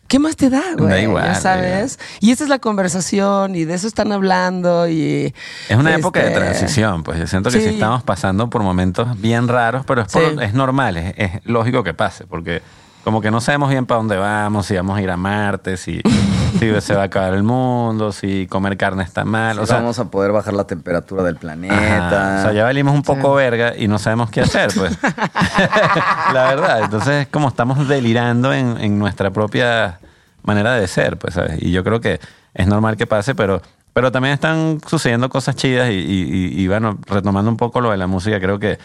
¿Qué más te da, güey? Da igual, sabes. Y esta es la conversación y de eso están hablando y... Es una época de este, transición, pues yo siento que sí. sí. estamos pasando por momentos bien raros, pero es, por- Sí. es normal, es, es lógico que pase, porque como que no sabemos bien para dónde vamos, si vamos a ir a Marte, si, si se va a acabar el mundo, si comer carne está mal, Si o sea, vamos a poder bajar la temperatura del planeta. ajá, o sea, ya valimos un poco verga y no sabemos qué hacer, pues. la verdad, entonces es como estamos delirando en, en nuestra propia manera de ser, pues, ¿sabes? Y yo creo que es normal que pase, pero, pero también están sucediendo cosas chidas y, y- y- y, bueno, retomando un poco lo de la música, creo que,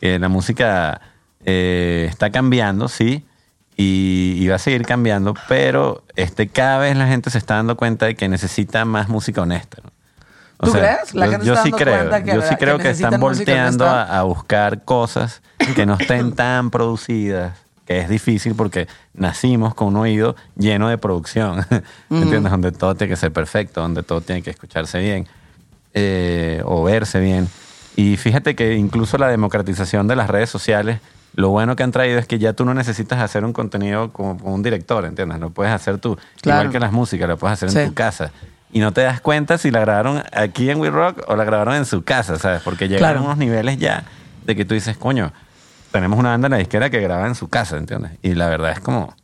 que la música eh, está cambiando, sí, y, y va a seguir cambiando, pero este, cada vez la gente se está dando cuenta de que necesita más música honesta. ¿no? ¿Tú crees? La yo, gente yo está sí dando creo, que yo sí creo que, están volteando a buscar cosas que no estén tan producidas, que es difícil porque nacimos con un oído lleno de producción, ¿entiendes? Donde todo tiene que ser perfecto, donde todo tiene que escucharse bien eh, o verse bien. Y fíjate que incluso la democratización de las redes sociales, lo bueno que han traído es que ya tú no necesitas hacer un contenido como, como un director, ¿entiendes? Lo puedes hacer tú. Claro. Igual que las músicas, lo puedes hacer Sí. en tu casa. Y no te das cuenta si la grabaron aquí en We Rock o la grabaron en su casa, ¿sabes? Porque llegan Claro. a unos niveles ya de que tú dices, coño, tenemos una banda en la disquera que graba en su casa, ¿entiendes? Y la verdad es como...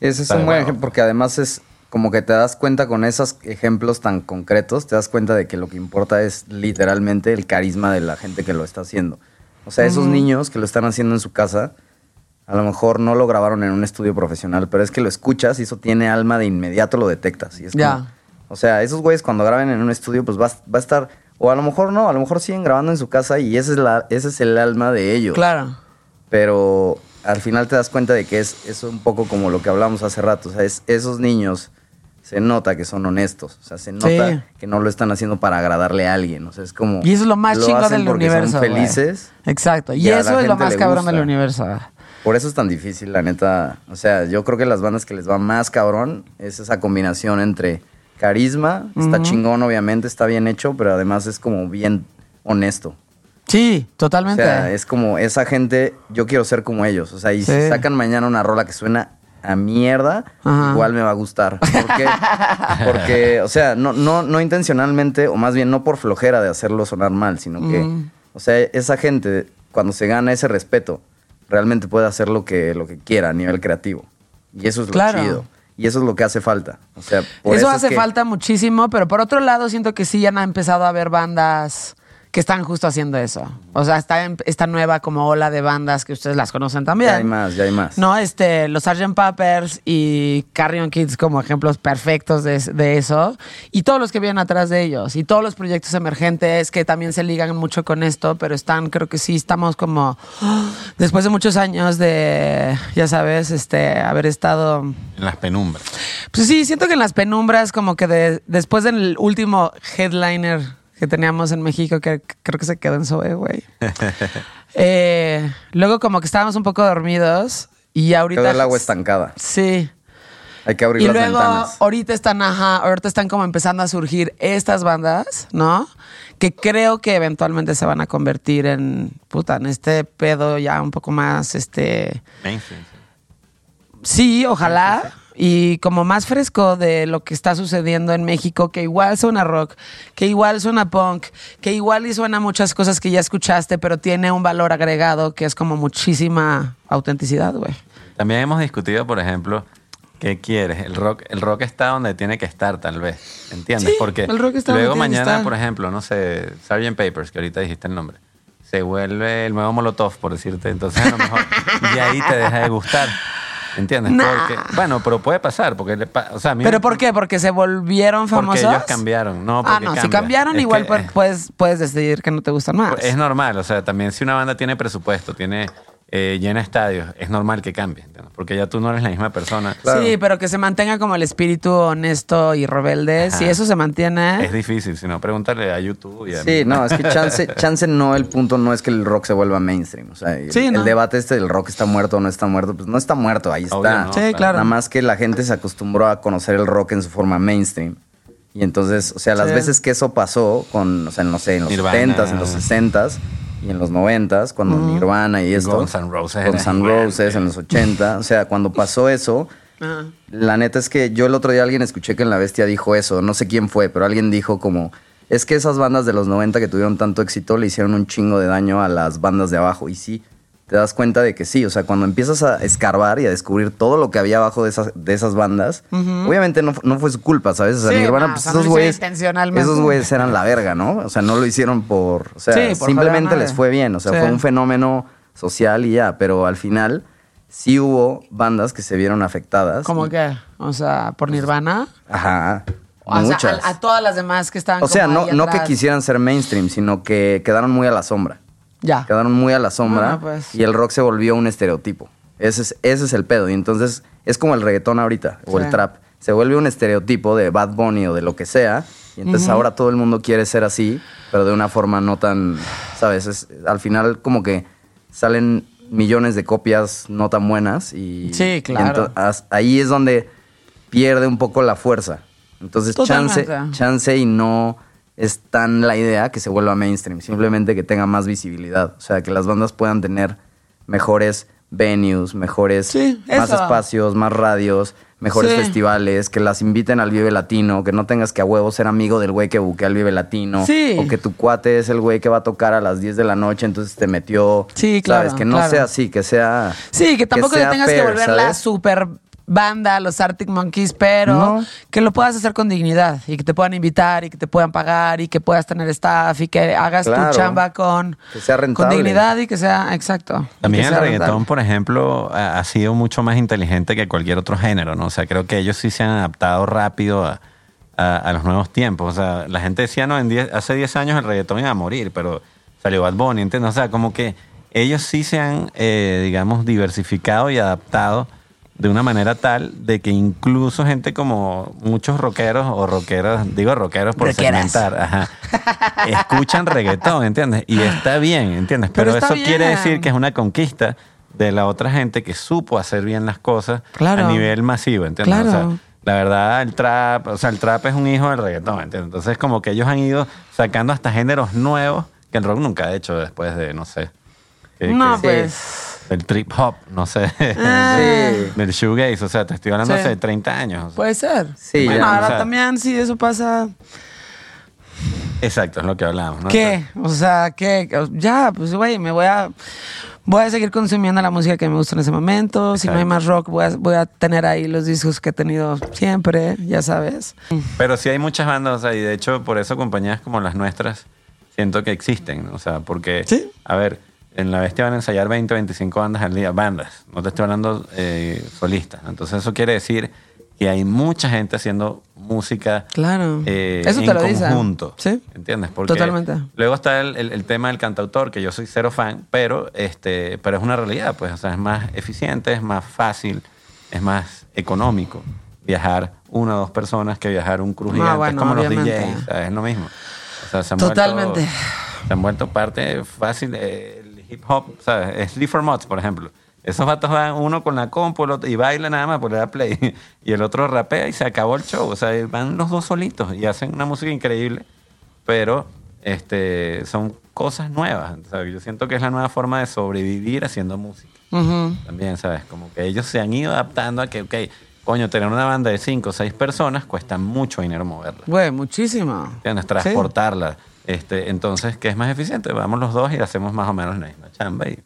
Ese es un buen ejemplo porque además es como que te das cuenta con esos ejemplos tan concretos, te das cuenta de que lo que importa es literalmente el carisma de la gente que lo está haciendo. O sea, esos niños que lo están haciendo en su casa, a lo mejor no lo grabaron en un estudio profesional, pero es que lo escuchas y eso tiene alma de inmediato lo detectas. Y es Ya. como- o sea, esos güeyes cuando graben en un estudio, pues va, va a estar, o a lo mejor no, a lo mejor siguen grabando en su casa y ese es, la, ese es el alma de ellos Claro. pero al final te das cuenta de que es, es un poco como lo que hablamos hace rato. O sea, es, esos niños se nota que son honestos. O sea, se nota Sí. que no lo están haciendo para agradarle a alguien. O sea, es como. Y eso es lo más del universo. Son felices. Exacto. Y, eso es lo más cabrón del universo. Por eso es tan difícil, la neta. O sea, yo creo que las bandas que les va más cabrón es esa combinación entre carisma, está chingón, obviamente, está bien hecho, pero además es como bien honesto. Sí, O totalmente. sea, es como esa gente, yo quiero ser como ellos. O sea, y Sí. si sacan mañana una rola que suena a mierda, Ajá. igual me va a gustar. ¿Por qué? Porque, o sea, no, no, no intencionalmente, o más bien no por flojera de hacerlo sonar mal, sino que, Mm. o sea, esa gente, cuando se gana ese respeto, realmente puede hacer lo que, lo que quiera a nivel creativo. Y eso es lo Claro. chido. Y eso es lo que hace falta. O sea, por eso, es hace que- falta muchísimo, pero por otro lado siento que sí ya han empezado a haber bandas que están justo haciendo eso. O sea, está en- esta nueva como ola de bandas que ustedes las conocen también. Ya hay más, ya hay más. No, este, los Sgt. Peppers y Carrion Kids como ejemplos perfectos de, de eso. Y todos los que vienen atrás de ellos. Y todos los proyectos emergentes que también se ligan mucho con esto, pero están, creo que sí, estamos como, después de muchos años de, ya sabes, este, haber estado... En las penumbras. Pues sí, siento que en las penumbras, como que de- después del último headliner que teníamos en México, que creo que se quedó en Zoe, güey. Eh, luego como que estábamos un poco dormidos y ahorita... Quedó el agua estancada. Sí. Hay que abrir Y las luego ventanas. ahorita están, ajá, ahorita están como empezando a surgir estas bandas, ¿no? Que creo que eventualmente se van a convertir en, puta, en este pedo ya un poco más, este... Mainstream. Sí, ojalá. Y como más fresco de lo que está sucediendo en México, que igual suena rock, que igual suena punk, que igual y suena muchas cosas que ya escuchaste, pero tiene un valor agregado que es como muchísima autenticidad, güey. También hemos discutido, por ejemplo, ¿qué quieres? El rock, el rock está donde tiene que estar, tal vez. ¿Entiendes? Sí, Porque el rock está luego donde tiene que mañana, estar. por ejemplo, no sé, Sgt. Papers, que ahorita dijiste el nombre, se vuelve el nuevo Molotov, por decirte. Entonces, a lo mejor, y ahí te deja de gustar. ¿Entiendes? Nah. Porque, bueno, pero puede pasar, porque le pa- o sea, a mí ¿Pero me- por qué? ¿Porque se volvieron Porque famosos? ellos cambiaron, no, ah, porque no, si cambiaron Es igual que- pu- puedes, puedes decidir que no te gustan más. Es normal, o sea, también si una banda tiene presupuesto, tiene eh, llena estadios, es normal que cambie, ¿entiendes? porque ya tú no eres la misma persona. Claro. Sí, pero que se mantenga como el espíritu honesto y rebelde. Ajá. Si eso se mantiene... Es difícil, si no, pregúntale a YouTube y a Sí, mí. no, es que chance, chance no, el punto no es que el rock se vuelva mainstream. O sea, el, Sí, ¿no? el debate este del rock está muerto o no está muerto, pues no está muerto, ahí está. Obvio, ¿no? Sí, claro. Nada más que la gente se acostumbró a conocer el rock en su forma mainstream. Y entonces, o sea, las Sí. veces que eso pasó con, o sea, no sé, en los Nirvana. 70s, en los 60s y en los 90s, cuando Nirvana y esto. Guns N' Roses Guns N'. Roses en los 80. O sea, cuando pasó eso, la neta es que yo el otro día alguien escuché que en La Bestia dijo eso, no sé quién fue, pero alguien dijo como, es que esas bandas de los 90 que tuvieron tanto éxito le hicieron un chingo de daño a las bandas de abajo. Y sí, te das cuenta de que sí, o sea, cuando empiezas a escarbar y a descubrir todo lo que había abajo de esas, de esas bandas, obviamente no, no fue su culpa, ¿sabes? O sea, Sí, Nirvana, no, pues o sea, no esos güeyes, intencionalmente. esos güeyes eran la verga, ¿no? O sea, no lo hicieron por, o sea, Sí, por simplemente les fue bien, o sea, Sí. fue un fenómeno social y ya, pero al final sí hubo bandas que se vieron afectadas. ¿Cómo y- que? O sea, por Nirvana. Ajá. O sea, muchas. a, a todas las demás que estaban o sea, como no, ahí no que quisieran ser mainstream, sino que quedaron muy a la sombra. Ya. Quedaron muy a la sombra pues. y el rock se volvió un estereotipo. Ese es, ese es el pedo. Y entonces es como el reggaetón ahorita o Sí. el trap. Se vuelve un estereotipo de Bad Bunny o de lo que sea. Y entonces ahora todo el mundo quiere ser así, pero de una forma no tan, ¿sabes? Es- al final como que salen millones de copias no tan buenas y, Sí, claro. ahí es donde pierde un poco la fuerza. Entonces chance, chance y no es tan la idea que se vuelva mainstream, simplemente que tenga más visibilidad, o sea, que las bandas puedan tener mejores venues, mejores Sí, más espacios, más radios, mejores Sí. festivales, que las inviten al Vive Latino, que no tengas que a huevo ser amigo del güey que buquea al Vive Latino, Sí. o que tu cuate es el güey que va a tocar a las 10 de la noche, entonces te metió, Sí, claro, sabes, que no claro. sea así, que sea Sí, que tampoco le sea tengas que volver la super banda, los Arctic Monkeys, pero No. que lo puedas hacer con dignidad y que te puedan invitar y que te puedan pagar y que puedas tener staff y que hagas Claro. tu chamba con, Que sea con dignidad y que sea exacto. También el reggaetón, rentable. por ejemplo, ha, ha sido mucho más inteligente que cualquier otro género, ¿no? O sea, creo que ellos sí se han adaptado rápido a, a- a los nuevos tiempos. O sea, la gente decía, no, en diez- hace 10 años el reggaetón iba a morir, pero salió Bad Bunny, ¿entiendes? O sea, como que ellos sí se han, eh, digamos, diversificado y adaptado de una manera tal de que incluso gente como muchos rockeros o rockeros, digo rockeros por Rockeras. segmentar, ajá, escuchan reggaetón, ¿entiendes? Y está bien, ¿entiendes? Pero Pero, está eso quiere bien. decir que es una conquista de la otra gente que supo hacer bien las cosas Claro. a nivel masivo, ¿entiendes? O Claro. sea, la verdad, el trap, o sea, el trap es un hijo del reggaetón, ¿entiendes? Entonces, como que ellos han ido sacando hasta géneros nuevos que el rock nunca ha hecho después de, no sé. Que- No, que- pues. Del trip hop, no sé. Sí. del shoegaze, o sea, te estoy hablando Sí. hace 30 años. o sea. Puede ser. Sí, bueno, ya, ahora o sea- también sí eso pasa. Exacto, es lo que hablábamos. ¿no? ¿Qué? O sea, ¿qué? Ya, pues güey, me voy a voy a seguir consumiendo la música que me gusta en ese momento. Si no hay más rock, voy a, voy a tener ahí los discos que he tenido siempre, ya sabes. Pero sí hay muchas bandas, o sea, y de hecho por eso compañías como las nuestras siento que existen, ¿no? o sea, porque, Sí. a ver, en La Bestia van a ensayar 20, 25 bandas al día, bandas, no te estoy hablando eh, solistas, ¿no? entonces eso quiere decir que hay mucha gente haciendo música Claro. eh, Eso te en lo dice. conjunto, Sí. ¿entiendes? Porque Totalmente. Luego está el, el- el tema del cantautor, que yo soy cero fan, pero, este, pero es una realidad, pues, o sea, es más eficiente, es más fácil, es más económico viajar una o dos personas que viajar un cruz gigante. bueno, es como obviamente. los DJs, ¿sabes? es lo mismo. O sea, se han Totalmente. Vuelto, se han vuelto parte fácil del hip hop, ¿sabes? Es Lee for Mods, por ejemplo. Esos vatos van uno con la compu el otro- y baila nada más por le da play. Y el otro rapea y se acabó el show. O sea, van los dos solitos y hacen una música increíble pero este, son cosas nuevas. Sea, yo siento que es la nueva forma de sobrevivir haciendo música. También, ¿sabes? Como que ellos se han ido adaptando a que, ok, coño, tener una banda de cinco o seis personas cuesta mucho dinero moverla. Güey, muchísimo. ¿Entiendes? Sí. Este, entonces, ¿qué es más eficiente? Vamos los dos y hacemos más o menos la misma chamba y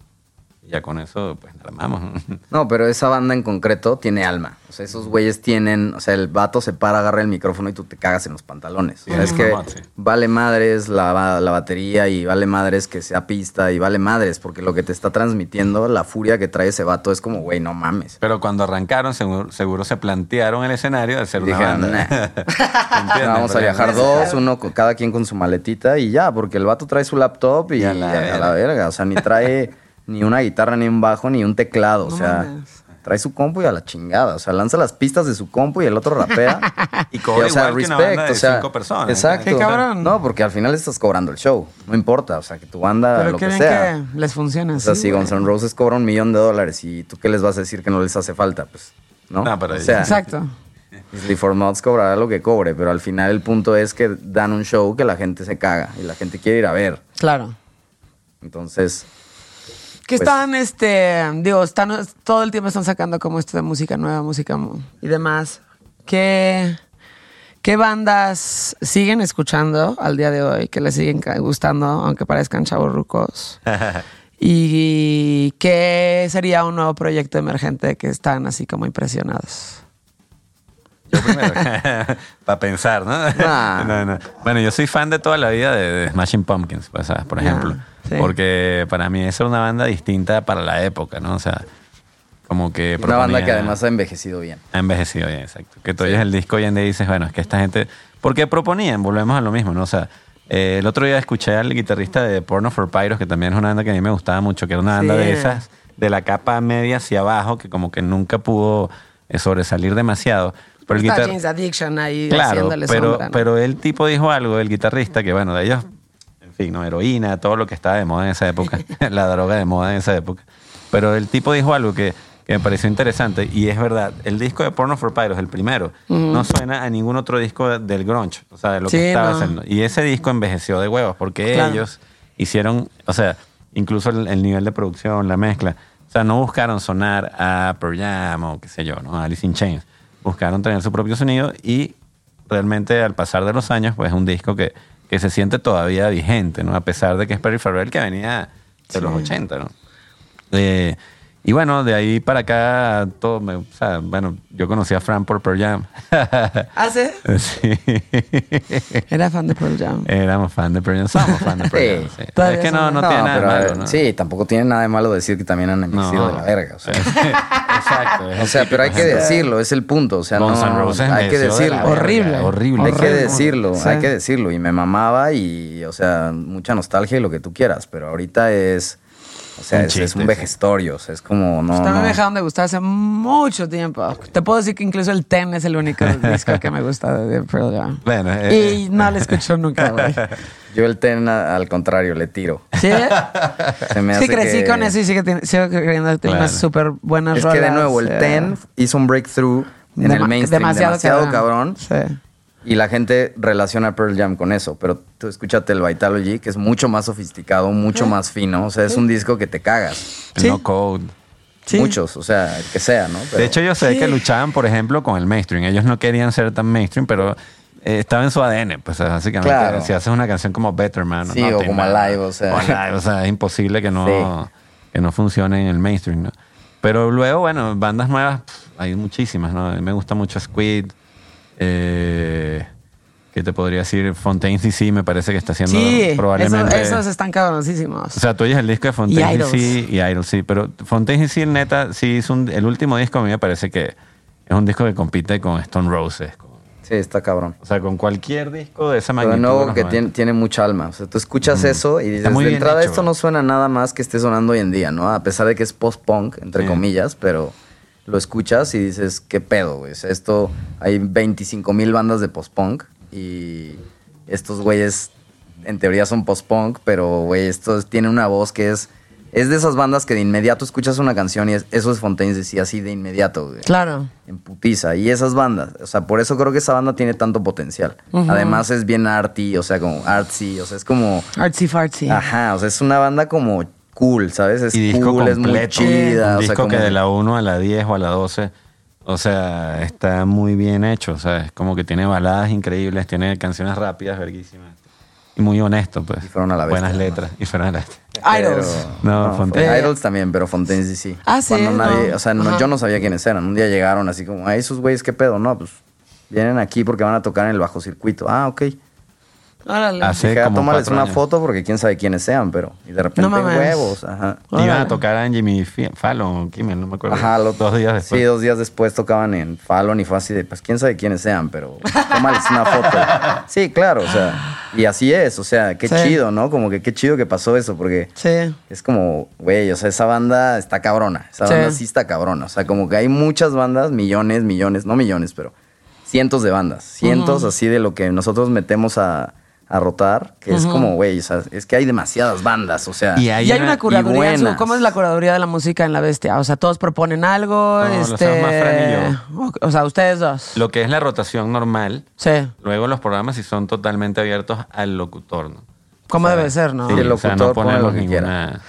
ya con eso, pues, la armamos. No, pero esa banda en concreto tiene alma. O sea, esos güeyes tienen. O sea, el vato se para, agarra el micrófono y tú te cagas en los pantalones. O sea, Sí, es que vale madres la, la batería y vale madres que sea pista y vale madres porque lo que te está transmitiendo, la furia que trae ese vato es como, güey, no mames. Pero cuando arrancaron, seguro, seguro se plantearon el escenario de hacer una Dijeron, banda. "Nah". Vamos a viajar dos, uno con- cada quien con su maletita y ya, porque el vato trae su laptop y, Y a a, la verga. O sea, ni trae ni una guitarra, ni un bajo, ni un teclado. O sea, mames. trae su compu y a la chingada. O sea, lanza las pistas de su compu y el otro rapea. Y cobra o sea, igual que una banda de o sea, cinco personas. Exacto. Qué cabrón. No, porque al final estás cobrando el show. No importa. O sea, que tu banda, Pero lo que sea. que les funciona. O sea, sí, si. Guns N' Roses cobra un millón de dólares y tú qué les vas a decir que no les hace falta, pues, ¿no? No, pero o sea, Exacto. Sleep for Mods cobrará lo que cobre, pero al final el punto es que dan un show que la gente se caga y la gente quiere ir a ver. Claro. Entonces, Que Pues- están, este, digo, están, todo el tiempo están sacando como esto de música nueva, música y demás. ¿Qué, ¿Qué bandas siguen escuchando al día de hoy que les siguen gustando, aunque parezcan chavos rucos? ¿Y qué sería un nuevo proyecto emergente que están así como impresionados? Yo primero. Para pensar, ¿no? Nah. No, no. Bueno, yo soy fan de toda la vida de, de Smashing Pumpkins, ¿sabes? por ejemplo. sí. Porque para mí esa era una banda distinta para la época, ¿no? O sea, como que. una banda que además ha envejecido bien. Ha envejecido bien, exacto. Que tú oyes el disco hoy en día y dices, bueno, es que esta gente. Porque proponían, volvemos a lo mismo, ¿no? O sea, eh, el otro día escuché al guitarrista de Porno for Pyros, que también es una banda que a mí me gustaba mucho, que era una banda Sí. de esas, de la capa media hacia abajo, que como que nunca pudo eh, sobresalir demasiado. Pero el Está James Addiction ahí Claro, haciéndole pero, sombra, ¿no? pero el tipo dijo algo, el guitarrista, que bueno, de ellos, en fin, ¿no? heroína, todo lo que estaba de moda en esa época, la droga de moda en esa época. Pero el tipo dijo algo que, que me pareció interesante y es verdad. El disco de Porno for Pyros, el primero, no suena a ningún otro disco del grunge, o sea, de lo Sí, que estaba no. haciendo. Y ese disco envejeció de huevos porque Claro. ellos hicieron, o sea, incluso el, el nivel de producción, la mezcla. O sea, no buscaron sonar a Pearl Jam o qué sé yo, ¿no? A Alice in Chains. Buscaron tener su propio sonido y realmente al pasar de los años, pues es un disco que, que se siente todavía vigente, ¿no? A pesar de que es Perry Farrell que venía de los 80, ¿no? Eh, y bueno, de ahí para acá, todo me, o sea, bueno, yo conocí a Fran por Pearl Jam. ¿Ah, sí? sí. Era fan de Pearl Jam. Éramos fan de Pearl Jam, somos fan de Pearl Jam. Sí. Es que no, no, No, tiene nada de malo, ¿no? Sí, tampoco tiene nada de malo decir que también han envejecido de la verga. O sea, Exacto. o sea pero hay que decirlo, es el punto. O sea, no, Guns N' Roses hay que envejeció de la decirlo. verga, Horrible. Horrible. Hay que decirlo, Sí. hay que decirlo. Y me mamaba y, o sea, mucha nostalgia y lo que tú quieras. Pero ahorita es, o sea, Un es, un vejestorio. O sea, es como, no, Pues también no. me dejaron de gustar hace mucho tiempo. Te puedo decir que incluso el Ten es el único disco que me gusta de Pearl Jam. Bueno, eh, y no lo escucho nunca, güey. Yo el ten, al contrario, le tiro. ¿Sí? Se me Sí, hace crecí que- con eso y sigo, sigo creyendo que tiene Claro. unas súper buenas Es que de nuevo, el eh, ten hizo un breakthrough en dema- el mainstream demasiado, cabrón. Sí. Y la gente relaciona Pearl Jam con eso, pero tú escúchate el Vitalogy, que es mucho más sofisticado, mucho más fino. O sea, es un disco que te cagas. Sí. No Code. Sí. Muchos, o sea, el que sea, ¿no? Pero- De hecho, yo sé Sí. que luchaban, por ejemplo, con el mainstream. Ellos no querían ser tan mainstream, pero eh, estaba en su ADN. Pues básicamente, Claro. si haces una canción como Better Man. Sí, no o como. Alive, o sea. O Alive, o sea, es imposible que no, Sí. que no funcione en el mainstream, ¿no? Pero luego, bueno, bandas nuevas, pff, hay muchísimas, ¿no? A mí me gusta mucho Squid. Eh, que te podría decir Fontaine DC me parece que está haciendo Sí, probablemente... eso- esos están cabroncísimos. O sea, tú oyes el disco de Fontaine Idols. y Idols, sí, pero Fontaine DC neta sí hizo un- el último disco a mí me parece que es un disco que compite con Stone Roses. con- Sí, está cabrón. o sea, con cualquier disco de esa Pero magnitud. de nuevo que 90. tiene, tiene mucha alma. O sea, tú escuchas eso y dices, muy de entrada hecho, esto güey. no suena nada más que esté sonando hoy en día, ¿no? A pesar de que es post-punk, entre Sí. comillas, pero lo escuchas y dices, ¿qué pedo, güey? Esto, hay 25 mil bandas de post-punk y estos güeyes en teoría son post-punk, pero, güey, estos tienen una voz que es... Es de esas bandas que de inmediato escuchas una canción y es- eso es Fontaine decía así de inmediato, güey Claro. en putiza. Y esas bandas, o sea, por eso creo que esa banda tiene tanto potencial. Además es bien arty, o sea, como artsy, o sea, es como... Artsy fartsy. Ajá, o sea, es una banda como cool, ¿sabes? Es y disco cool, es muy completo. chida. Un o sea, disco como que de la 1 a la 10 o a la 12, o sea, está muy bien hecho. O sea, es como que tiene baladas increíbles, tiene canciones rápidas, verguísimas. Y muy honesto, pues. Y fueron a la bestia, Buenas letras. Y fueron a la. Idols. No, Fontaine. Fon- Eh. Idols también, pero Fontaine sí sí. Ah, sí, Cuando nadie, no. o sea, no- yo no sabía quiénes eran. Un día llegaron así como, ay, esos güeyes, ¿qué pedo? No, pues vienen aquí porque van a tocar en el bajo circuito. Ah, ok. Órale. Hace Dije, ah, como tómales cuatro una años. foto porque quién sabe quiénes sean, pero... Y de repente No mames. huevos, ajá. Iban Órale. a tocar a Jimmy Fallon o Kimmel, no me acuerdo. Ajá, lo- dos días después. Sí, dos días después tocaban en Fallon y fue así de, pues quién sabe quiénes sean, pero tómales una foto. Sí, claro, o sea, y así es, o sea, qué Sí. chido, ¿no? Como que qué chido que pasó eso, porque Sí. es como, güey, o sea, esa banda está cabrona, esa Sí. banda sí está cabrona, o sea, como que hay muchas bandas, millones, millones, no millones, pero cientos de bandas, cientos así de lo que nosotros metemos a, a rotar, que es como, güey, o sea, es que hay demasiadas bandas, o sea, Y hay Y hay una- una curaduría. en su-. ¿Cómo es la curaduría de la música en la bestia? O sea, todos proponen algo. No, este, hacemos más Fran y o, o sea, ustedes dos. Lo que es la rotación normal, Sí. luego los programas sí son totalmente abiertos al locutor, ¿no? Como debe ser, ¿no? Sí, el o sea, locutor no pone lo que ninguna...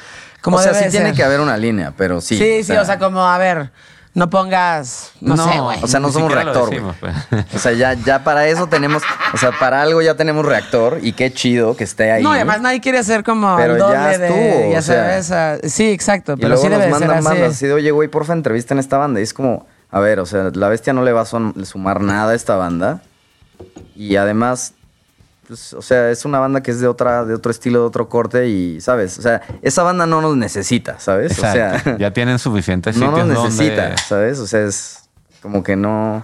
Como o sea, debe sí tiene que haber una línea, pero sí. Sí, sí, o sea, como, a ver, no pongas, no, sé, güey. O sea, no Ni somos reactor, decimos, pues. O sea, ya, ya para eso tenemos, o sea, para algo ya tenemos reactor y qué chido que esté ahí. no, y además nadie quiere hacer como Pero el ya doble de, estuvo, ya o sea. sabes, ah, sí, exacto, y pero luego sí debe nos de ser mandan así. así de, oye, güey, porfa, entrevista en esta banda. Y es como, a ver, o sea, la bestia no le va a sumar nada a esta banda. Y además, pues, o sea, es una banda que es de otra, de otro estilo, de otro corte y, ¿sabes? O sea, esa banda no nos necesita, ¿sabes? O sea, ya tienen suficientes no nos necesita, donde... ¿sabes? O sea, es como que no...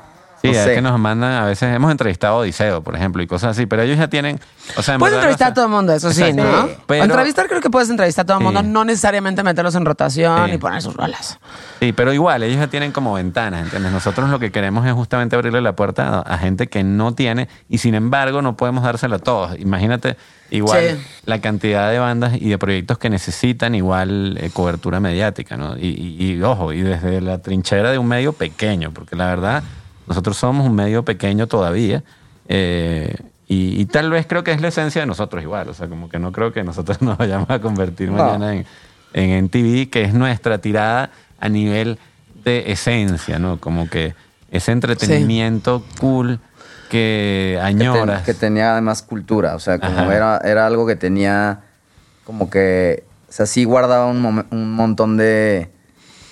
Sí, no es sé. que nos mandan, a veces hemos entrevistado a Odiseo, por ejemplo, y cosas así, pero ellos ya tienen, o sea, en Puedes verdad, entrevistar no a todo el mundo, eso sí, Exacto. ¿no? Pero- Entrevistar creo que puedes entrevistar a todo el mundo, Sí. no necesariamente meterlos en rotación Sí. y poner sus rolas. Sí, pero igual, ellos ya tienen como ventanas, ¿entiendes? Nosotros lo que queremos es justamente abrirle la puerta a, a gente que no tiene y sin embargo no podemos dársela a todos. Imagínate igual Sí. la cantidad de bandas y de proyectos que necesitan igual eh, cobertura mediática, ¿no? Y, y- y, ojo, y desde la trinchera de un medio pequeño, porque la verdad nosotros somos un medio pequeño todavía. eh, y, y tal vez creo que es la esencia de nosotros igual, o sea, como que no creo que nosotros nos vayamos a convertir No. mañana en, en NTV, que es nuestra tirada a nivel de esencia, ¿no? Como que ese entretenimiento cool que que, ten- añoras. que tenía además cultura, o sea, como era, era algo que tenía como que, o sea, sí guardaba un, un montón de,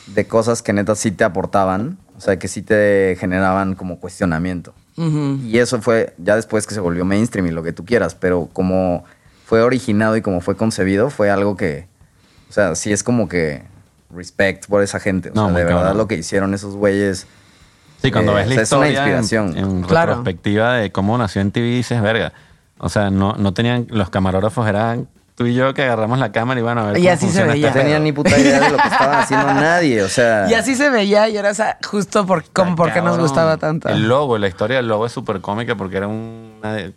de cosas que neta sí te aportaban, o sea, que sí te generaban como cuestionamiento. Y eso fue ya después que se volvió mainstream y lo que tú quieras, pero como fue originado y como fue concebido, fue algo que, o sea, sí es como que respect por esa gente, o No, sea, de verdad cabrón. lo que hicieron esos güeyes. Sí, cuando Eh, ves la o sea, es una historia en- inspiración. en, Claro. retrospectiva de cómo nació en TV, dices, verga. O sea, no, no tenían, los camarógrafos eran tú y yo que agarramos la cámara y van a ver Y cómo así se veía. este No tenían pedo. ni puta idea de lo que estaban haciendo nadie, o sea. Y así se veía y era esa- justo por, como porque nos gustaba tanto. El logo, la historia del logo es súper cómica porque era un...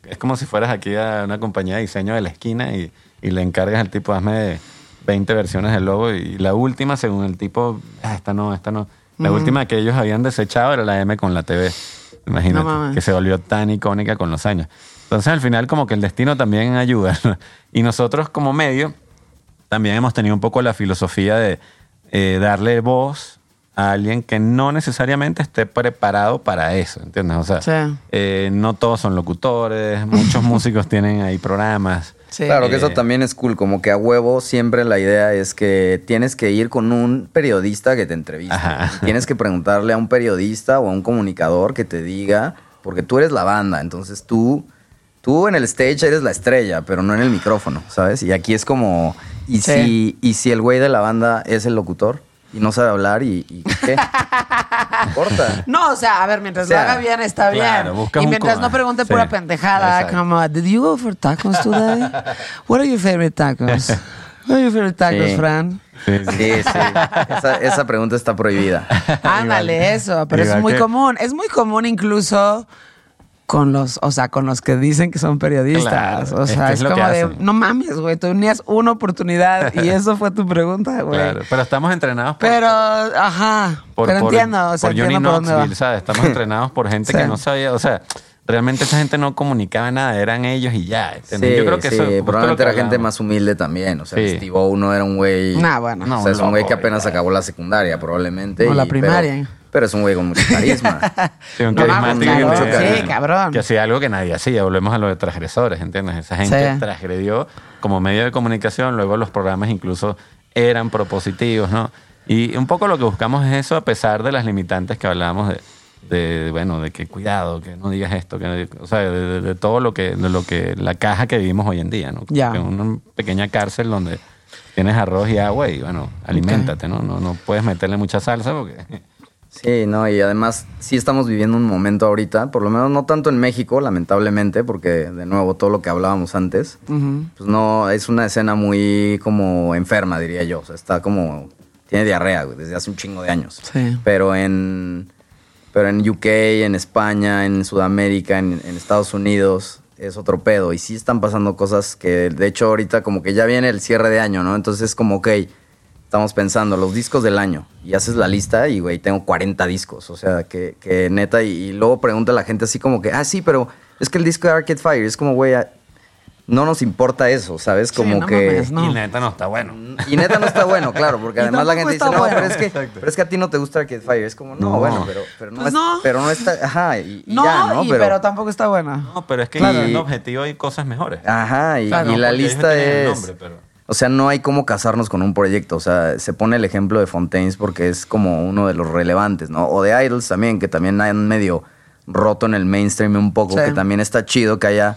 Es como si fueras aquí a una compañía de diseño de la esquina y, y le encargas al tipo, hazme 20 versiones del logo y la última, según el tipo, "Ah, esta no, esta no. La última que ellos habían desechado era la M con la TV. Imagínate, No que se volvió tan icónica con los años. Entonces al final como que el destino también ayuda. ¿no? Y nosotros como medio también hemos tenido un poco la filosofía de eh, darle voz a alguien que no necesariamente esté preparado para eso, ¿entiendes? O sea, Sí. eh, no todos son locutores, muchos músicos tienen ahí programas. Sí. Claro que eso Eh, también es cool, como que a huevo siempre la idea es que tienes que ir con un periodista que te. Ajá. Y Tienes que preguntarle a un periodista o a un comunicador que te diga, porque tú eres la banda, entonces tú tú en el stage eres la estrella, pero no en el micrófono, ¿sabes? Y aquí es como, ¿y, Sí. si, y si el güey de la banda es el locutor y no sabe hablar y, y ¿qué? No importa. No, o sea, a ver, mientras O sea, lo haga bien está claro, bien. Y mientras no pregunte sí, pura pendejada, exacto. como, ¿Did you go for tacos today? What are your favorite tacos? What are your favorite tacos, Sí. Fran? Sí, sí. Sí, sí. Esa, esa pregunta está prohibida. Ándale, eso, pero es muy que- común. Es muy común incluso con los, o sea, con los que dicen que son periodistas. Claro, o es sea, que es, como de, no mames, güey, tú tenías una oportunidad y eso fue tu pregunta, güey. Claro, pero estamos entrenados por, Pero, ajá, por- pero por- entiendo, o sea, por Johnny entiendo por dónde va. Knoxville, ¿sabes? Estamos entrenados por gente Sí. que no sabía, o sea, realmente esa gente no comunicaba nada, eran ellos y ya. ¿entendés? Sí, Yo creo que sí, eso probablemente que era gente más humilde también. O sea, Sí. Steve O no era un güey. Nah, bueno. No, o sea, es un güey que apenas acabó la secundaria, probablemente. O la primaria. Pero, pero es un güey con mucho carisma. Sí, un No carismático claro, que- sí, cabrón. Que hacía algo que nadie hacía. Volvemos a lo de transgresores, ¿entiendes? Esa gente Sí. transgredió como medio de comunicación. Luego los programas incluso eran propositivos, ¿no? Y un poco lo que buscamos es eso, a pesar de las limitantes que hablábamos de, de, bueno, de que cuidado, que no digas esto, que, o sea, de, de- de todo lo que, de lo que, la caja que vivimos hoy en día, ¿no? Ya. que una pequeña cárcel donde tienes arroz y agua y, bueno, aliméntate, ¿no? No, no puedes meterle mucha salsa porque... Sí, no, y además sí estamos viviendo un momento ahorita, por lo menos no tanto en México, lamentablemente, porque de nuevo todo lo que hablábamos antes, pues no, es una escena muy como enferma, diría yo. O sea, está como, tiene diarrea güey, desde hace un chingo de años. Sí. Pero en, pero en UK, en España, en Sudamérica, en, en Estados Unidos, es otro pedo. Y sí están pasando cosas que, de hecho, ahorita como que ya viene el cierre de año, ¿no? Entonces es como, ok, estamos pensando los discos del año. Y haces la lista y, güey, tengo 40 discos. O sea, que, que neta, y, y luego pregunta a la gente así como que, ah, sí, pero es que el disco de Arcade Fire es como, güey, ah, no nos importa eso, ¿sabes? Sí, Como no que... mames, no. Y neta no está bueno. Y neta no está bueno, claro, porque además la gente dice, no, bueno". pero es, que, pero es que a ti no te gusta Arcade Fire. Es como, no, No. bueno, pero, pero, no Pues es- no. pero no está, ajá, y, y No, ya, ¿no? y- pero, tampoco está buena. No, pero es que Claro. en objetivo hay cosas mejores. Ajá, y, Claro, y la lista es... nombre, pero- O sea, no hay cómo casarnos con un proyecto. O sea, se pone el ejemplo de Fontaines porque es como uno de los relevantes, ¿no? O de Idols también, que también han medio roto en el mainstream un poco, Sí. que también está chido que haya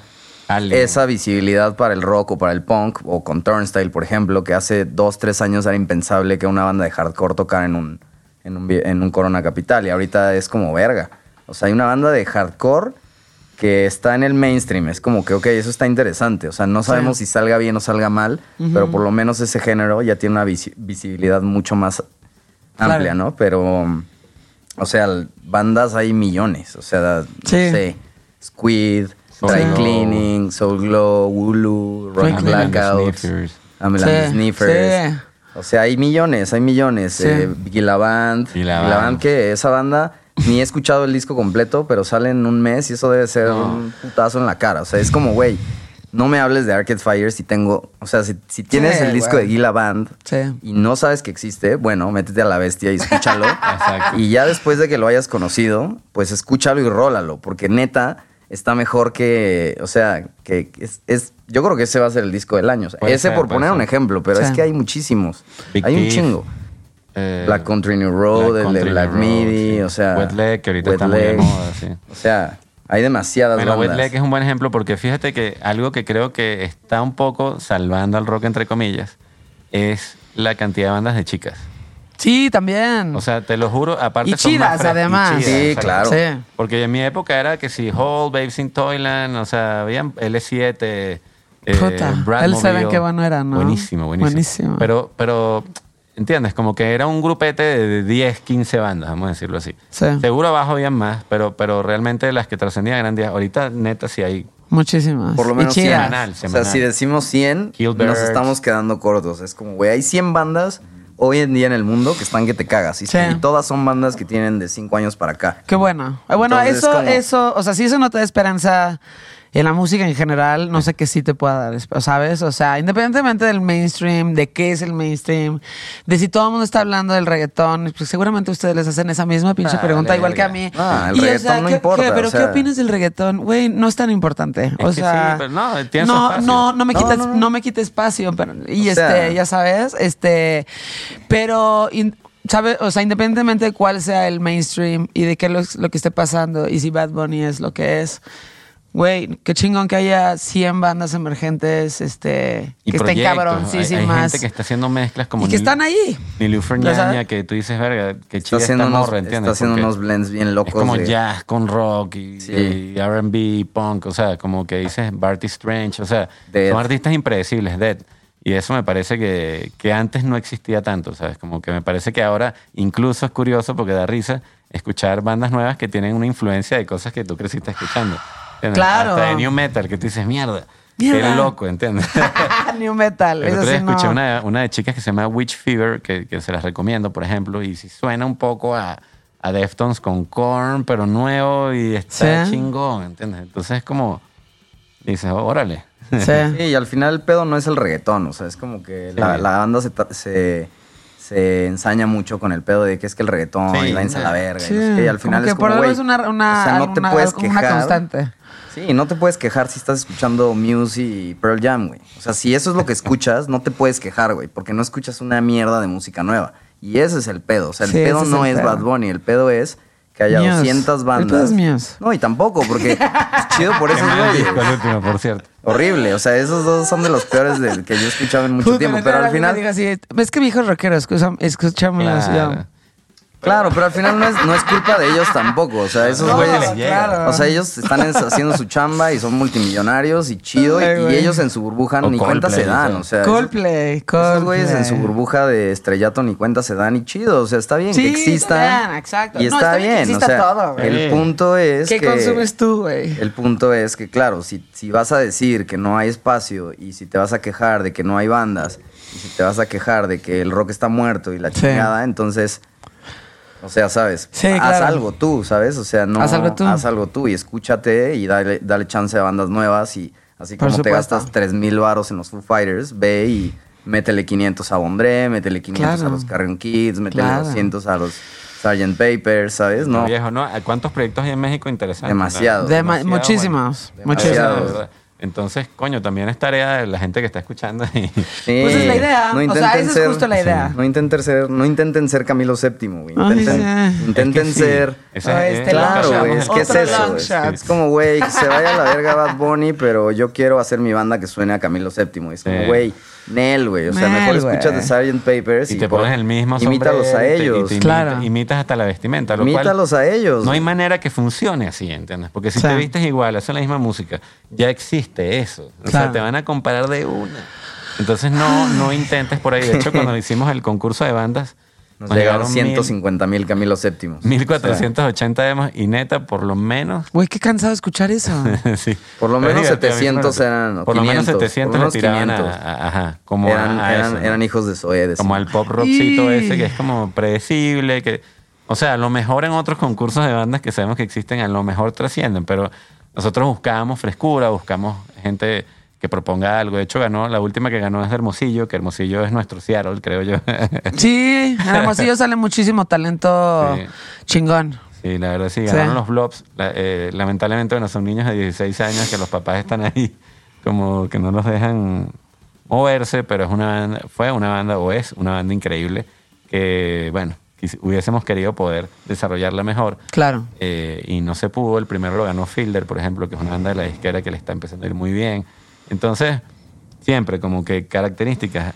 esa visibilidad para el rock o para el punk, o con Turnstile, por ejemplo, que hace dos, tres años era impensable que una banda de hardcore tocara en un, en un, en un Corona Capital, y ahorita es como verga. O sea, hay una banda de hardcore que está en el mainstream, es como que, ok, eso está interesante, o sea, no sabemos si salga bien o salga mal, pero por lo menos ese género ya tiene una visi- visibilidad mucho más Claro. amplia, ¿no? Pero, o sea, bandas hay millones, o sea, Sí. no sé, Squid, Soul Dry Glow. Cleaning, Soul Glow, Wulu, Rock. Blackouts, Sniffers. Amel and the Sí, Sniffers. sí. O sea, hay millones, hay millones. Sí. Eh, Gila Band. Gila Gila Band. Band, que esa banda ni he escuchado el disco completo, pero sale en un mes y eso debe ser No. un putazo en la cara. O sea, es como, güey, no me hables de Arcade Fire si tengo. O sea, si, si tienes Sí, el disco de Gila Band Sí. y no sabes que existe, bueno, métete a la bestia y escúchalo. Exacto. y ya después de que lo hayas conocido, pues escúchalo y rólalo, porque neta está mejor que, o sea, que es, es- yo creo que ese va a ser el disco del año. O sea, Puede ese ser, por poner un ejemplo, pero Sí. es que hay muchísimos. Big hay un Thief, chingo. Eh, Black Country New Road, el de Black Midi, sí. o sea. Wet Leg, que ahorita Wet está muy de Leg. moda, sí. O sea, hay demasiadas Bueno, Wet. Leg es un buen ejemplo porque fíjate que algo que creo que está un poco salvando al rock, entre comillas, es la cantidad de bandas de chicas. Sí, también. O sea, te lo juro, aparte Y son más chidas, y además. chidas, Sí, claro. Sí. Porque en mi época era que si Hall, Babes in Toyland, o sea, habían L7, eh, Puta. L7 qué bueno era, ¿no? Buenísimo, buenísimo. Buenísimo. Pero, pero, ¿entiendes? Como que era un grupete de 10, 15 bandas, vamos a decirlo así. Sí. Seguro abajo habían más, pero, pero realmente las que trascendían eran 10. Ahorita, neta, sí hay Muchísimas. Por lo menos. 100. Semanal, O sea, semanal. si decimos 100, Killbirds. nos estamos quedando cortos. Es como, güey, hay 100 bandas hoy en día en el mundo que están que te cagas. Y, Sí. y todas son bandas que tienen de 5 años para acá. Qué bueno. Eh, Bueno, Entonces, eso, como- eso, o sea, si eso no te da esperanza en la música en general, no sé qué sí te pueda dar, ¿sabes? O sea, independientemente del mainstream, de qué es el mainstream, de si todo el mundo está hablando del reggaetón, pues seguramente ustedes les hacen esa misma pinche Ah, pregunta, igual que a mí. Ah, el Y, o reggaetón sea, no ¿qué- importa, qué- pero o ¿qué opinas del reggaetón? Güey, no es tan importante. O sea, sí, pero no, no, no, no me No, quites, no, me quite espacio, pero, y O sea- este, ya sabes, este, pero, in- ¿sabe? O sea, independientemente de cuál sea el mainstream y de qué es lo, lo que esté pasando y si Bad Bunny es lo que es, Güey, qué chingón que haya 100 bandas emergentes, este, Y que estén proyectos. Hay- cabroncísimas. Hay, gente que está haciendo mezclas como y que Nil- están ahí. Ñaña, sabes. que tú dices, verga, que Está chida haciendo, esta unos, morra, está ¿entiendes? haciendo Porque unos blends bien locos. Es como de- jazz con rock y, Sí. y R&B, punk, o sea, como que dices Barty Strange, o sea, Dead. son artistas impredecibles, Dead. Y eso me parece que, que antes no existía tanto, ¿sabes? Como que me parece que ahora incluso es curioso porque da risa escuchar bandas nuevas que tienen una influencia de cosas que tú creciste escuchando. Claro. Hasta de New Metal, que tú dices, mierda, Mierda. qué loco, ¿entiendes? New Metal. El Eso otro día sí escuché no. una, una de chicas que se llama Witch Fever, que, que se las recomiendo, por ejemplo, y si suena un poco a, a Deftones con Korn, pero nuevo y está Sí. chingón, ¿entiendes? Entonces es como, dices, "Oh, órale. Sí. Sí, y al final el pedo no es el reggaetón, o sea, es como que la, Sí. la banda se, se, se ensaña mucho con el pedo de que es que el reggaetón Sí. y váyanse a la verga. Sí, y no sé qué, y al como final que es por como, algo güey, es una, una, o sea, no te puedes una quejar. constante. Sí, no te puedes quejar si estás escuchando Muse y Pearl Jam, güey. O sea, si eso es lo que escuchas, no te puedes quejar, güey, porque no escuchas una mierda de música nueva. Y ese es el pedo. O sea, el Sí, pedo es no el es. Bad Bunny, el pedo es que haya Muse. 200 El bandas. pedo es Muse. No, y tampoco, porque es chido por disco el último, por cierto. Horrible, o sea, esos dos son de los peores del que yo he escuchado en mucho Puta, tiempo, pero al final, diga así, es que viejos rockeros escuchan, escuchan música. Claro. Claro, pero al final no es, no es culpa de ellos tampoco, o sea, esos No, güeyes, claro. o sea, ellos están en- haciendo su chamba y son multimillonarios y chido, y, Ay, y güey. ellos en su burbuja O ni cuenta Coldplay, se dan, o sea, Coldplay, esos- esos güeyes en Coldplay. su burbuja de estrellato ni cuenta se dan y chido, o sea, está bien Sí, que existan. bien, exacto. Y No, está, está bien que bien, exista o sea, todo, güey. el punto es ¿Qué que consumes tú, güey? El punto es que, claro, si, si vas a decir que no hay espacio y si te vas a quejar de que no hay bandas y si te vas a quejar de que el rock está muerto y la Sí. chingada, entonces, o sea, ¿sabes? Sí, haz claro. algo tú, ¿sabes? O sea, no... Haz algo tú. Haz algo tú y escúchate y dale, dale chance a bandas nuevas y así Por como te gastas 3 mil varos en los Foo Fighters, ve y métele 500 a Bondré, métele 500 Claro. a los Carrion Kids, métele Claro. 200 a los Sgt. Papers, ¿sabes? No, Viejo, ¿no? ¿Cuántos proyectos hay en México interesantes? Demasiado. Dema- Demasiado muchísimos, bueno. muchísimos. Entonces, coño, también es tarea de la gente que está escuchando y Sí. Pues es la idea, o sea, intenten esa es justo la idea. No intenten ser, no intenten ser Camilo VII, güey. Ay, Intenten, sí. intenten Es que sí. ser. Ah, es- este Claro, güey, es que es eso. Es, es como, güey, que se vaya a la verga Bad Bunny, pero yo quiero hacer mi banda que suene a Camilo VII. Es como, Sí. güey, Nel, güey. O sea, Nel, mejor escuchas de Sgt. Papers y y, te por- pones el mismo Imítalos a sombrero y te- ellos. te Claro. imitas, imitas hasta la vestimenta. Lo cual Imítalos a ellos. No hay manera que funcione así, ¿entiendes? Porque si te vistes igual, haces la misma música, ya existe eso. O Claro. sea, te van a comparar de una. Entonces no, no intentes por ahí. De hecho, cuando hicimos el concurso de bandas, Nos nos llegaron mil- 150 mil Camilo VII. 1480 demos y neta, por lo menos. Güey, qué cansado escuchar eso. sí. Por lo Pero menos mí 700 me- eran, o Por lo menos 500, 700 por lo menos le tiraban a- 500. a- ajá, como eran, a eran, eso, ¿no? eran hijos de Zoe. decían. como al pop rockcito Y- ese que es como predecible, que, o sea, a lo mejor en otros concursos de bandas que sabemos que existen, a lo mejor trascienden, pero nosotros buscábamos frescura, buscamos gente que proponga algo. De hecho, ganó, la última que ganó es Hermosillo, que Hermosillo es nuestro Seattle, creo yo. Sí, en Hermosillo sale muchísimo talento Sí. chingón. sí, la verdad sí, Sí. ganaron los blobs. La- eh, lamentablemente, bueno, son niños de 16 años que los papás están ahí, como que no los dejan moverse, pero es una banda, fue una banda o es una banda increíble que, bueno, hubiésemos querido poder desarrollarla mejor. Claro. Eh, y no se pudo. El primero lo ganó Fielder, por ejemplo, que es una banda de la disquera que le está empezando a ir muy bien. Entonces, siempre como que características,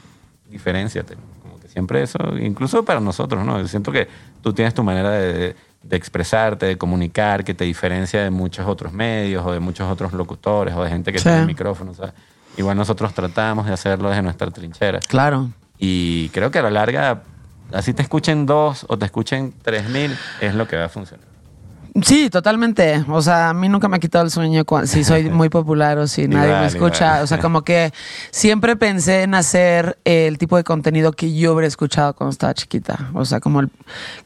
diferenciate. Como que siempre eso, incluso para nosotros, ¿no? Yo siento que tú tienes tu manera de, de expresarte, de comunicar, que te diferencia de muchos otros medios o de muchos otros locutores o de gente que Sí. tiene micrófonos. ¿sabes? Igual nosotros tratamos de hacerlo desde nuestra trinchera. Claro. Y creo que a la larga, así te escuchen dos o te escuchen tres mil, es lo que va a funcionar. Sí, totalmente. O sea, a mí nunca me ha quitado el sueño cua- si soy muy popular o si nadie me escucha. igual. O sea, como que siempre pensé en hacer el tipo de contenido que yo hubiera escuchado cuando estaba chiquita. O sea, como el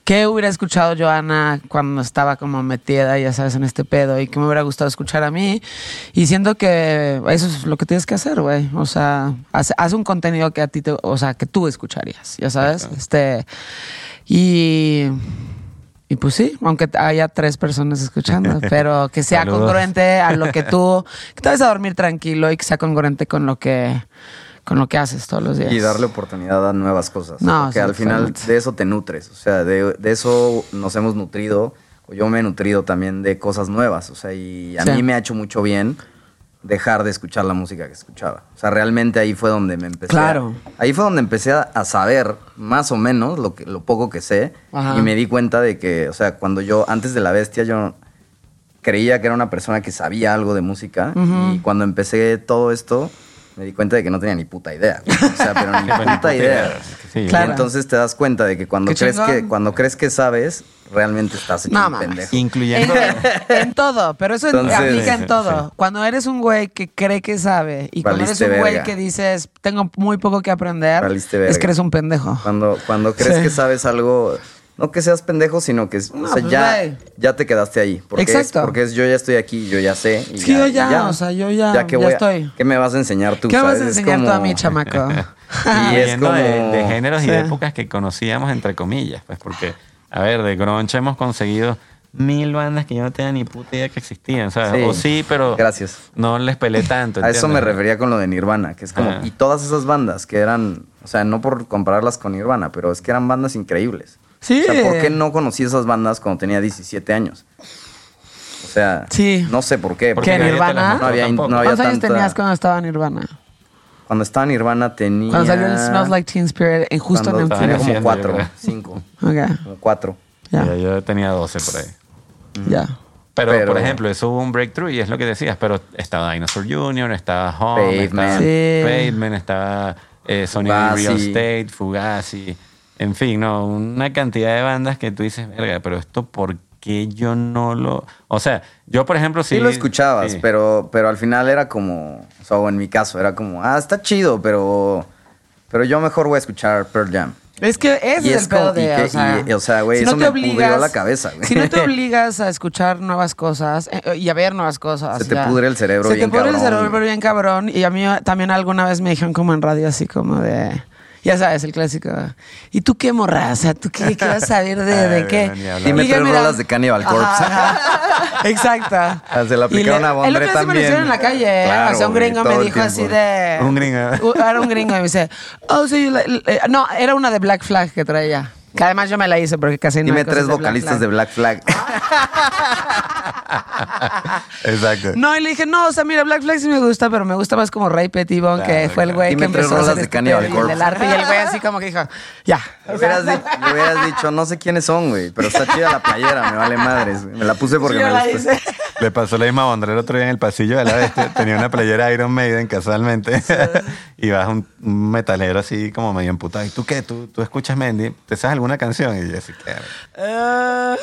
que hubiera escuchado Joana cuando estaba como metida, ya sabes, en este pedo y que me hubiera gustado escuchar a mí. Y siento que eso es lo que tienes que hacer, güey. O sea, haz, haz un contenido que a ti te, o sea, que tú escucharías, ya sabes. Este y y pues sí, aunque haya tres personas escuchando, pero que sea Saludos. congruente a lo que tú, que te vayas a dormir tranquilo y que sea congruente con lo que, con lo que haces todos los días. Y darle oportunidad a nuevas cosas. No, porque sí, al final de eso te nutres. O sea, de, de eso nos hemos nutrido o yo me he nutrido también de cosas nuevas. O sea, y a Sí. mí me ha hecho mucho bien dejar de escuchar la música que escuchaba. O sea, realmente ahí fue donde me empecé. a- Claro. ahí fue donde empecé a, a saber más o menos lo, que, lo poco que sé. Ajá. Y me di cuenta de que, o sea, cuando yo, antes de la bestia, yo creía que era una persona que sabía algo de música. Y cuando empecé todo esto, me di cuenta de que no tenía ni puta idea. güey. O sea, pero ni puta idea. Sí, Claro. Y entonces te das cuenta de que cuando crees chingón. que cuando crees que sabes, realmente estás hecho No, un pendejo. Incluyendo. En todo, pero eso Entonces- aplica en todo. sí. Cuando eres un güey que cree que sabe y cuando eres un güey que dices, tengo muy poco que aprender, es que eres un pendejo. Cuando, cuando crees Sí. que sabes algo, no que seas pendejo, sino que o No, sea, pues, ya, ya te quedaste ahí. Porque Exacto. Es, porque es yo ya estoy aquí, yo ya sé. Y Sí, yo ya, o sea, yo ya- que ya voy a- estoy. ¿Qué me vas a enseñar tú? ¿Qué vas a enseñar tú a como- mí, chamaco? Y es de, como- de géneros y de épocas que conocíamos, entre comillas, pues porque, a ver, de grunge hemos conseguido mil bandas que yo no tenía ni puta idea que existían, ¿sabes? Sí. O sí, pero Gracias. no les pelé tanto. A eso me refería con lo de Nirvana, que es como... Y todas esas bandas que eran... O sea, no por compararlas con Nirvana, pero es que eran bandas increíbles. Sí. O sea, ¿por qué no conocí esas bandas cuando tenía 17 años? O sea, Sí. no sé por qué. Porque ¿Qué, Nirvana? No había- tampoco. no había ¿Cuántos años tanta- tenías cuando estaba en Nirvana? Cuando estaba Nirvana tenía... Cuando salió el Smells Like Teen Spirit, en justo cuando en tenía el Estaban como cuatro, cinco, Ok, como cuatro. ya, yo tenía 12 por ahí. ya. Pero, Pero- por ejemplo, eso hubo un breakthrough y es lo que decías, pero estaba Dinosaur Jr., estaba Home, Pavement. estaba Sí. Pavement, estaba eh, Sony. Real Estate, Fugazi, en fin, no, una cantidad de bandas que tú dices, verga, pero esto ¿por qué yo no lo...? O sea, yo por ejemplo sí... Sí, lo escuchabas, sí. pero, pero al final era como, o sea, en mi caso, era como, ah, está chido, pero, pero yo mejor voy a escuchar Pearl Jam. Es que ese Y es, es el pedo de, que- o sea, y- o sea, güey, si eso no te me pudrió obligas, la cabeza, güey. Si no te obligas a escuchar nuevas cosas eh, y a ver nuevas cosas. Se te ya. pudre el cerebro Se bien te pudre el cabrón, cerebro bien cabrón. Y a mí también alguna vez me dijeron como en radio así como de... Ya sabes, el clásico. ¿Y tú qué morra? O sea, ¿tú qué, qué vas a saber de, de qué? Dime tres rolas de Cannibal Corpse. Exacto. Ah, se la aplicaron a día sí me lo también. hicieron en la calle. ¿eh? Claro, o sea, un gringo me dijo así de... Un gringo. Era un gringo y me dice, oh, sí, la- no, era una de Black Flag que traía. Que además yo me la hice porque casi no Dime tres de Black vocalistas Flag. de Black Flag. Exacto. No, y le dije, no, o sea, mira, Black Flag sí me gusta, pero me gusta más como Ray Petitbon, que Claro, fue el güey que empezó a hacer de este del arte. Y el güey así como que dijo, ya. Le hubieras, di- le hubieras dicho, no sé quiénes son, güey, pero está chida la playera, me vale madres. Me la puse porque Sí, me la gusta. hice. Le pasó la misma Bondre el otro día en el pasillo de la bestia. Tenía una playera Iron Maiden casualmente. Y vas un, un metalero así como medio emputado. ¿Y tú qué? ¿Tú, tú escuchas Mendy? ¿Te sabes alguna canción? Y yo así, claro.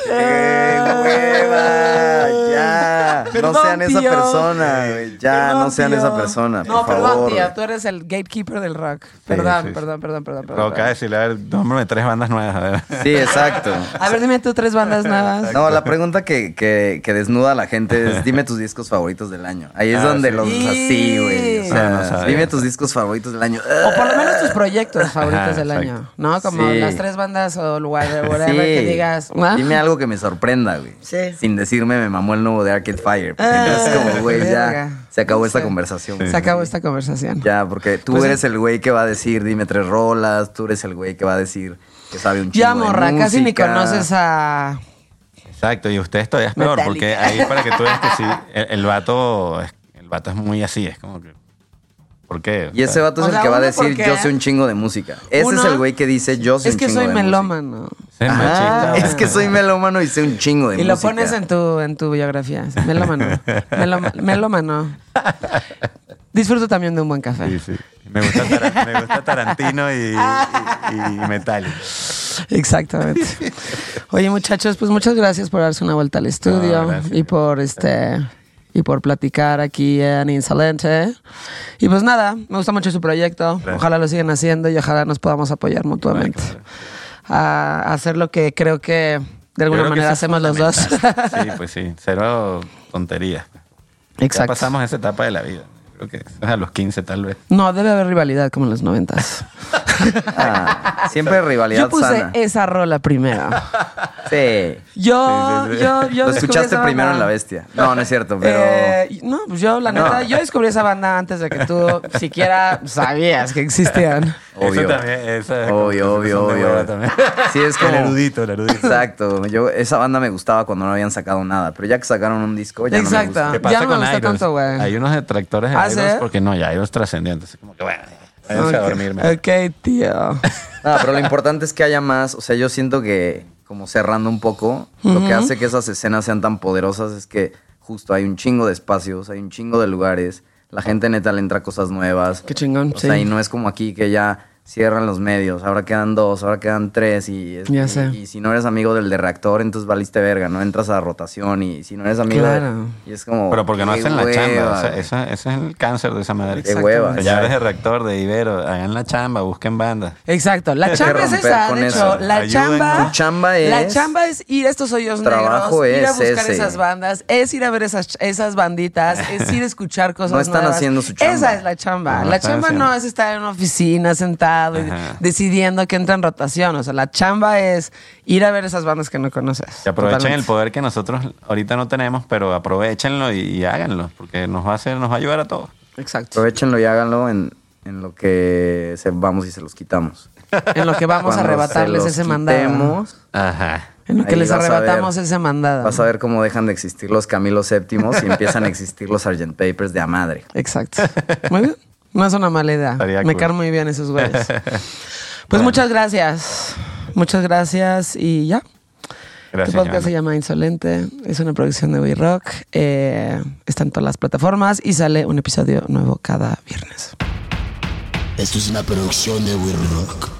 ¡Eh, hueva! Ya. Perdón, no sean esa persona, güey. Ya, Perdón, no sean tío. esa persona, No, por perdón, favor. tío, tú eres el gatekeeper del rock. Perdón, sí, sí. perdón, perdón, perdón, perdón. Provoca perdón. decirle, a ver, nómbrame tres bandas nuevas. A ver. Sí, exacto. A ver, dime tú tres bandas nuevas. No, la pregunta que, que, que desnuda a la gente es dime tus discos favoritos del año. Ahí es Ah, donde sí. los así, güey. O sea, No, no dime tus discos favoritos del año. O por lo menos tus proyectos favoritos Ajá, del exacto. año, ¿no? Como Sí. las tres bandas o lugar, whatever Sí. que digas. ¿ah? Dime algo que me sorprenda, güey. Sí. Sin decirme me mamó el nuevo de Arcade Fire. Ah, entonces como, güey, ya se acabó esta conversación. Se acabó esta conversación. Ya, porque tú Pues eres sí. el güey que va a decir dime tres rolas, tú eres el güey que va a decir que sabe un chingo Ya, de morra, casi ni conoces a... Exacto, y ustedes todavía es peor, Metallica. porque ahí para que tú veas que sí, el, el vato, es- el vato es muy así, es como que. ¿Por qué? Y ese vato O es el sea, que va a uno, decir porque- yo sé un chingo de música. Ese Uno, es el güey que dice yo sé Es un que chingo soy de música. melómano. Es Ajá, machista, es que soy melómano y sé un chingo de Y música. lo pones en tu, en tu biografía. Melómano. Meloma- melómano. Disfruto también de un buen café. Sí, sí. Me gusta, Tara- me gusta Tarantino y, y, y Metallica. Exactamente. Oye, muchachos, pues muchas gracias por darse una vuelta al estudio gracias. y por este y por platicar aquí en Insolente. Y pues nada, me gusta mucho su proyecto. Gracias. Ojalá lo sigan haciendo y ojalá nos podamos apoyar mutuamente a hacer lo que creo que de alguna manera hacemos los dos. Sí, pues sí. Cero tonterías. Ya Exacto. pasamos esa etapa de la vida. Creo que a los 15 tal vez. No, debe haber rivalidad como en los noventas. Ah, siempre rivalidad Yo puse sana. esa rola primero. Sí. Yo, Sí, sí, sí. yo, yo. Lo descubrí escuchaste esa primero banda. en La Bestia. No, no es cierto, pero... Eh, no, pues yo, la No. neta, yo descubrí esa banda antes de que tú siquiera sabías que existían. Obvio. Eso también, esa Obvio, obvio, obvio. Sí, es como... El erudito, el erudito. Exacto. Yo, esa banda me gustaba cuando no habían sacado nada, pero ya que sacaron un disco, ya no me Exacto. gusta. ¿Qué Ya pasa no me con gusta Idols? tanto, güey. Hay unos detractores de ¿Ah, Idols sí? porque no, ya hay los trascendientes. Así como que bueno, váyanse a Ok. dormirme. Ok, tío. Ah, pero lo importante es que haya más. O sea, yo siento que, como cerrando un poco, lo que hace que esas escenas sean tan poderosas es que justo hay un chingo de espacios, hay un chingo de lugares. La gente neta le entra cosas nuevas. Qué chingón, O sea, sí. y no es como aquí que ya cierran los medios. Ahora quedan dos, ahora quedan tres. Y, es- Ya y- sé. y si no eres amigo del de reactor, entonces valiste verga, ¿no? Entras a rotación. Y si no eres amigo. de- Claro. y es como. Pero porque no hacen la chamba. o sea, güey. esa- ese es el cáncer de esa madre. Qué hueva. Señores de reactor, de Ibero, hagan la chamba, busquen bandas. Exacto, la chamba es esa, de hecho, eso. la chamba, Tu chamba la es- chamba es ir a estos hoyos Trabajo negros, ir a es buscar ese. esas bandas, es ir a ver esas, esas banditas, es ir a escuchar cosas No están nuevas. haciendo su chamba. Esa es la chamba. No, la chamba haciendo. no es estar en una oficina y decidiendo que entra en rotación, o sea, la chamba es ir a ver esas bandas que no conoces. Que aprovechen Totalmente. el poder que nosotros ahorita no tenemos, pero aprovechenlo y, y háganlo, porque nos va a hacer, nos va a ayudar a todos. Exacto. Aprovechenlo y háganlo en, en lo que se, vamos y se los quitamos. En lo que vamos a arrebatarles se los ese mandado. Ajá. En lo que Ahí les arrebatamos ver. ese mandado. Vas a ver cómo dejan de existir los Camilo Séptimos y empiezan a existir los Sgt. Papers de a madre. Exacto. Muy bien. No es una mala idea. Estaría Me cool. caen muy bien esos güeyes. Pues muchas gracias. Muchas gracias y ya. Gracias. este podcast Joana. se llama Insolente. Es una producción de We Rock. Eh, está en todas las plataformas y sale un episodio nuevo cada viernes. Esto es una producción de We Rock.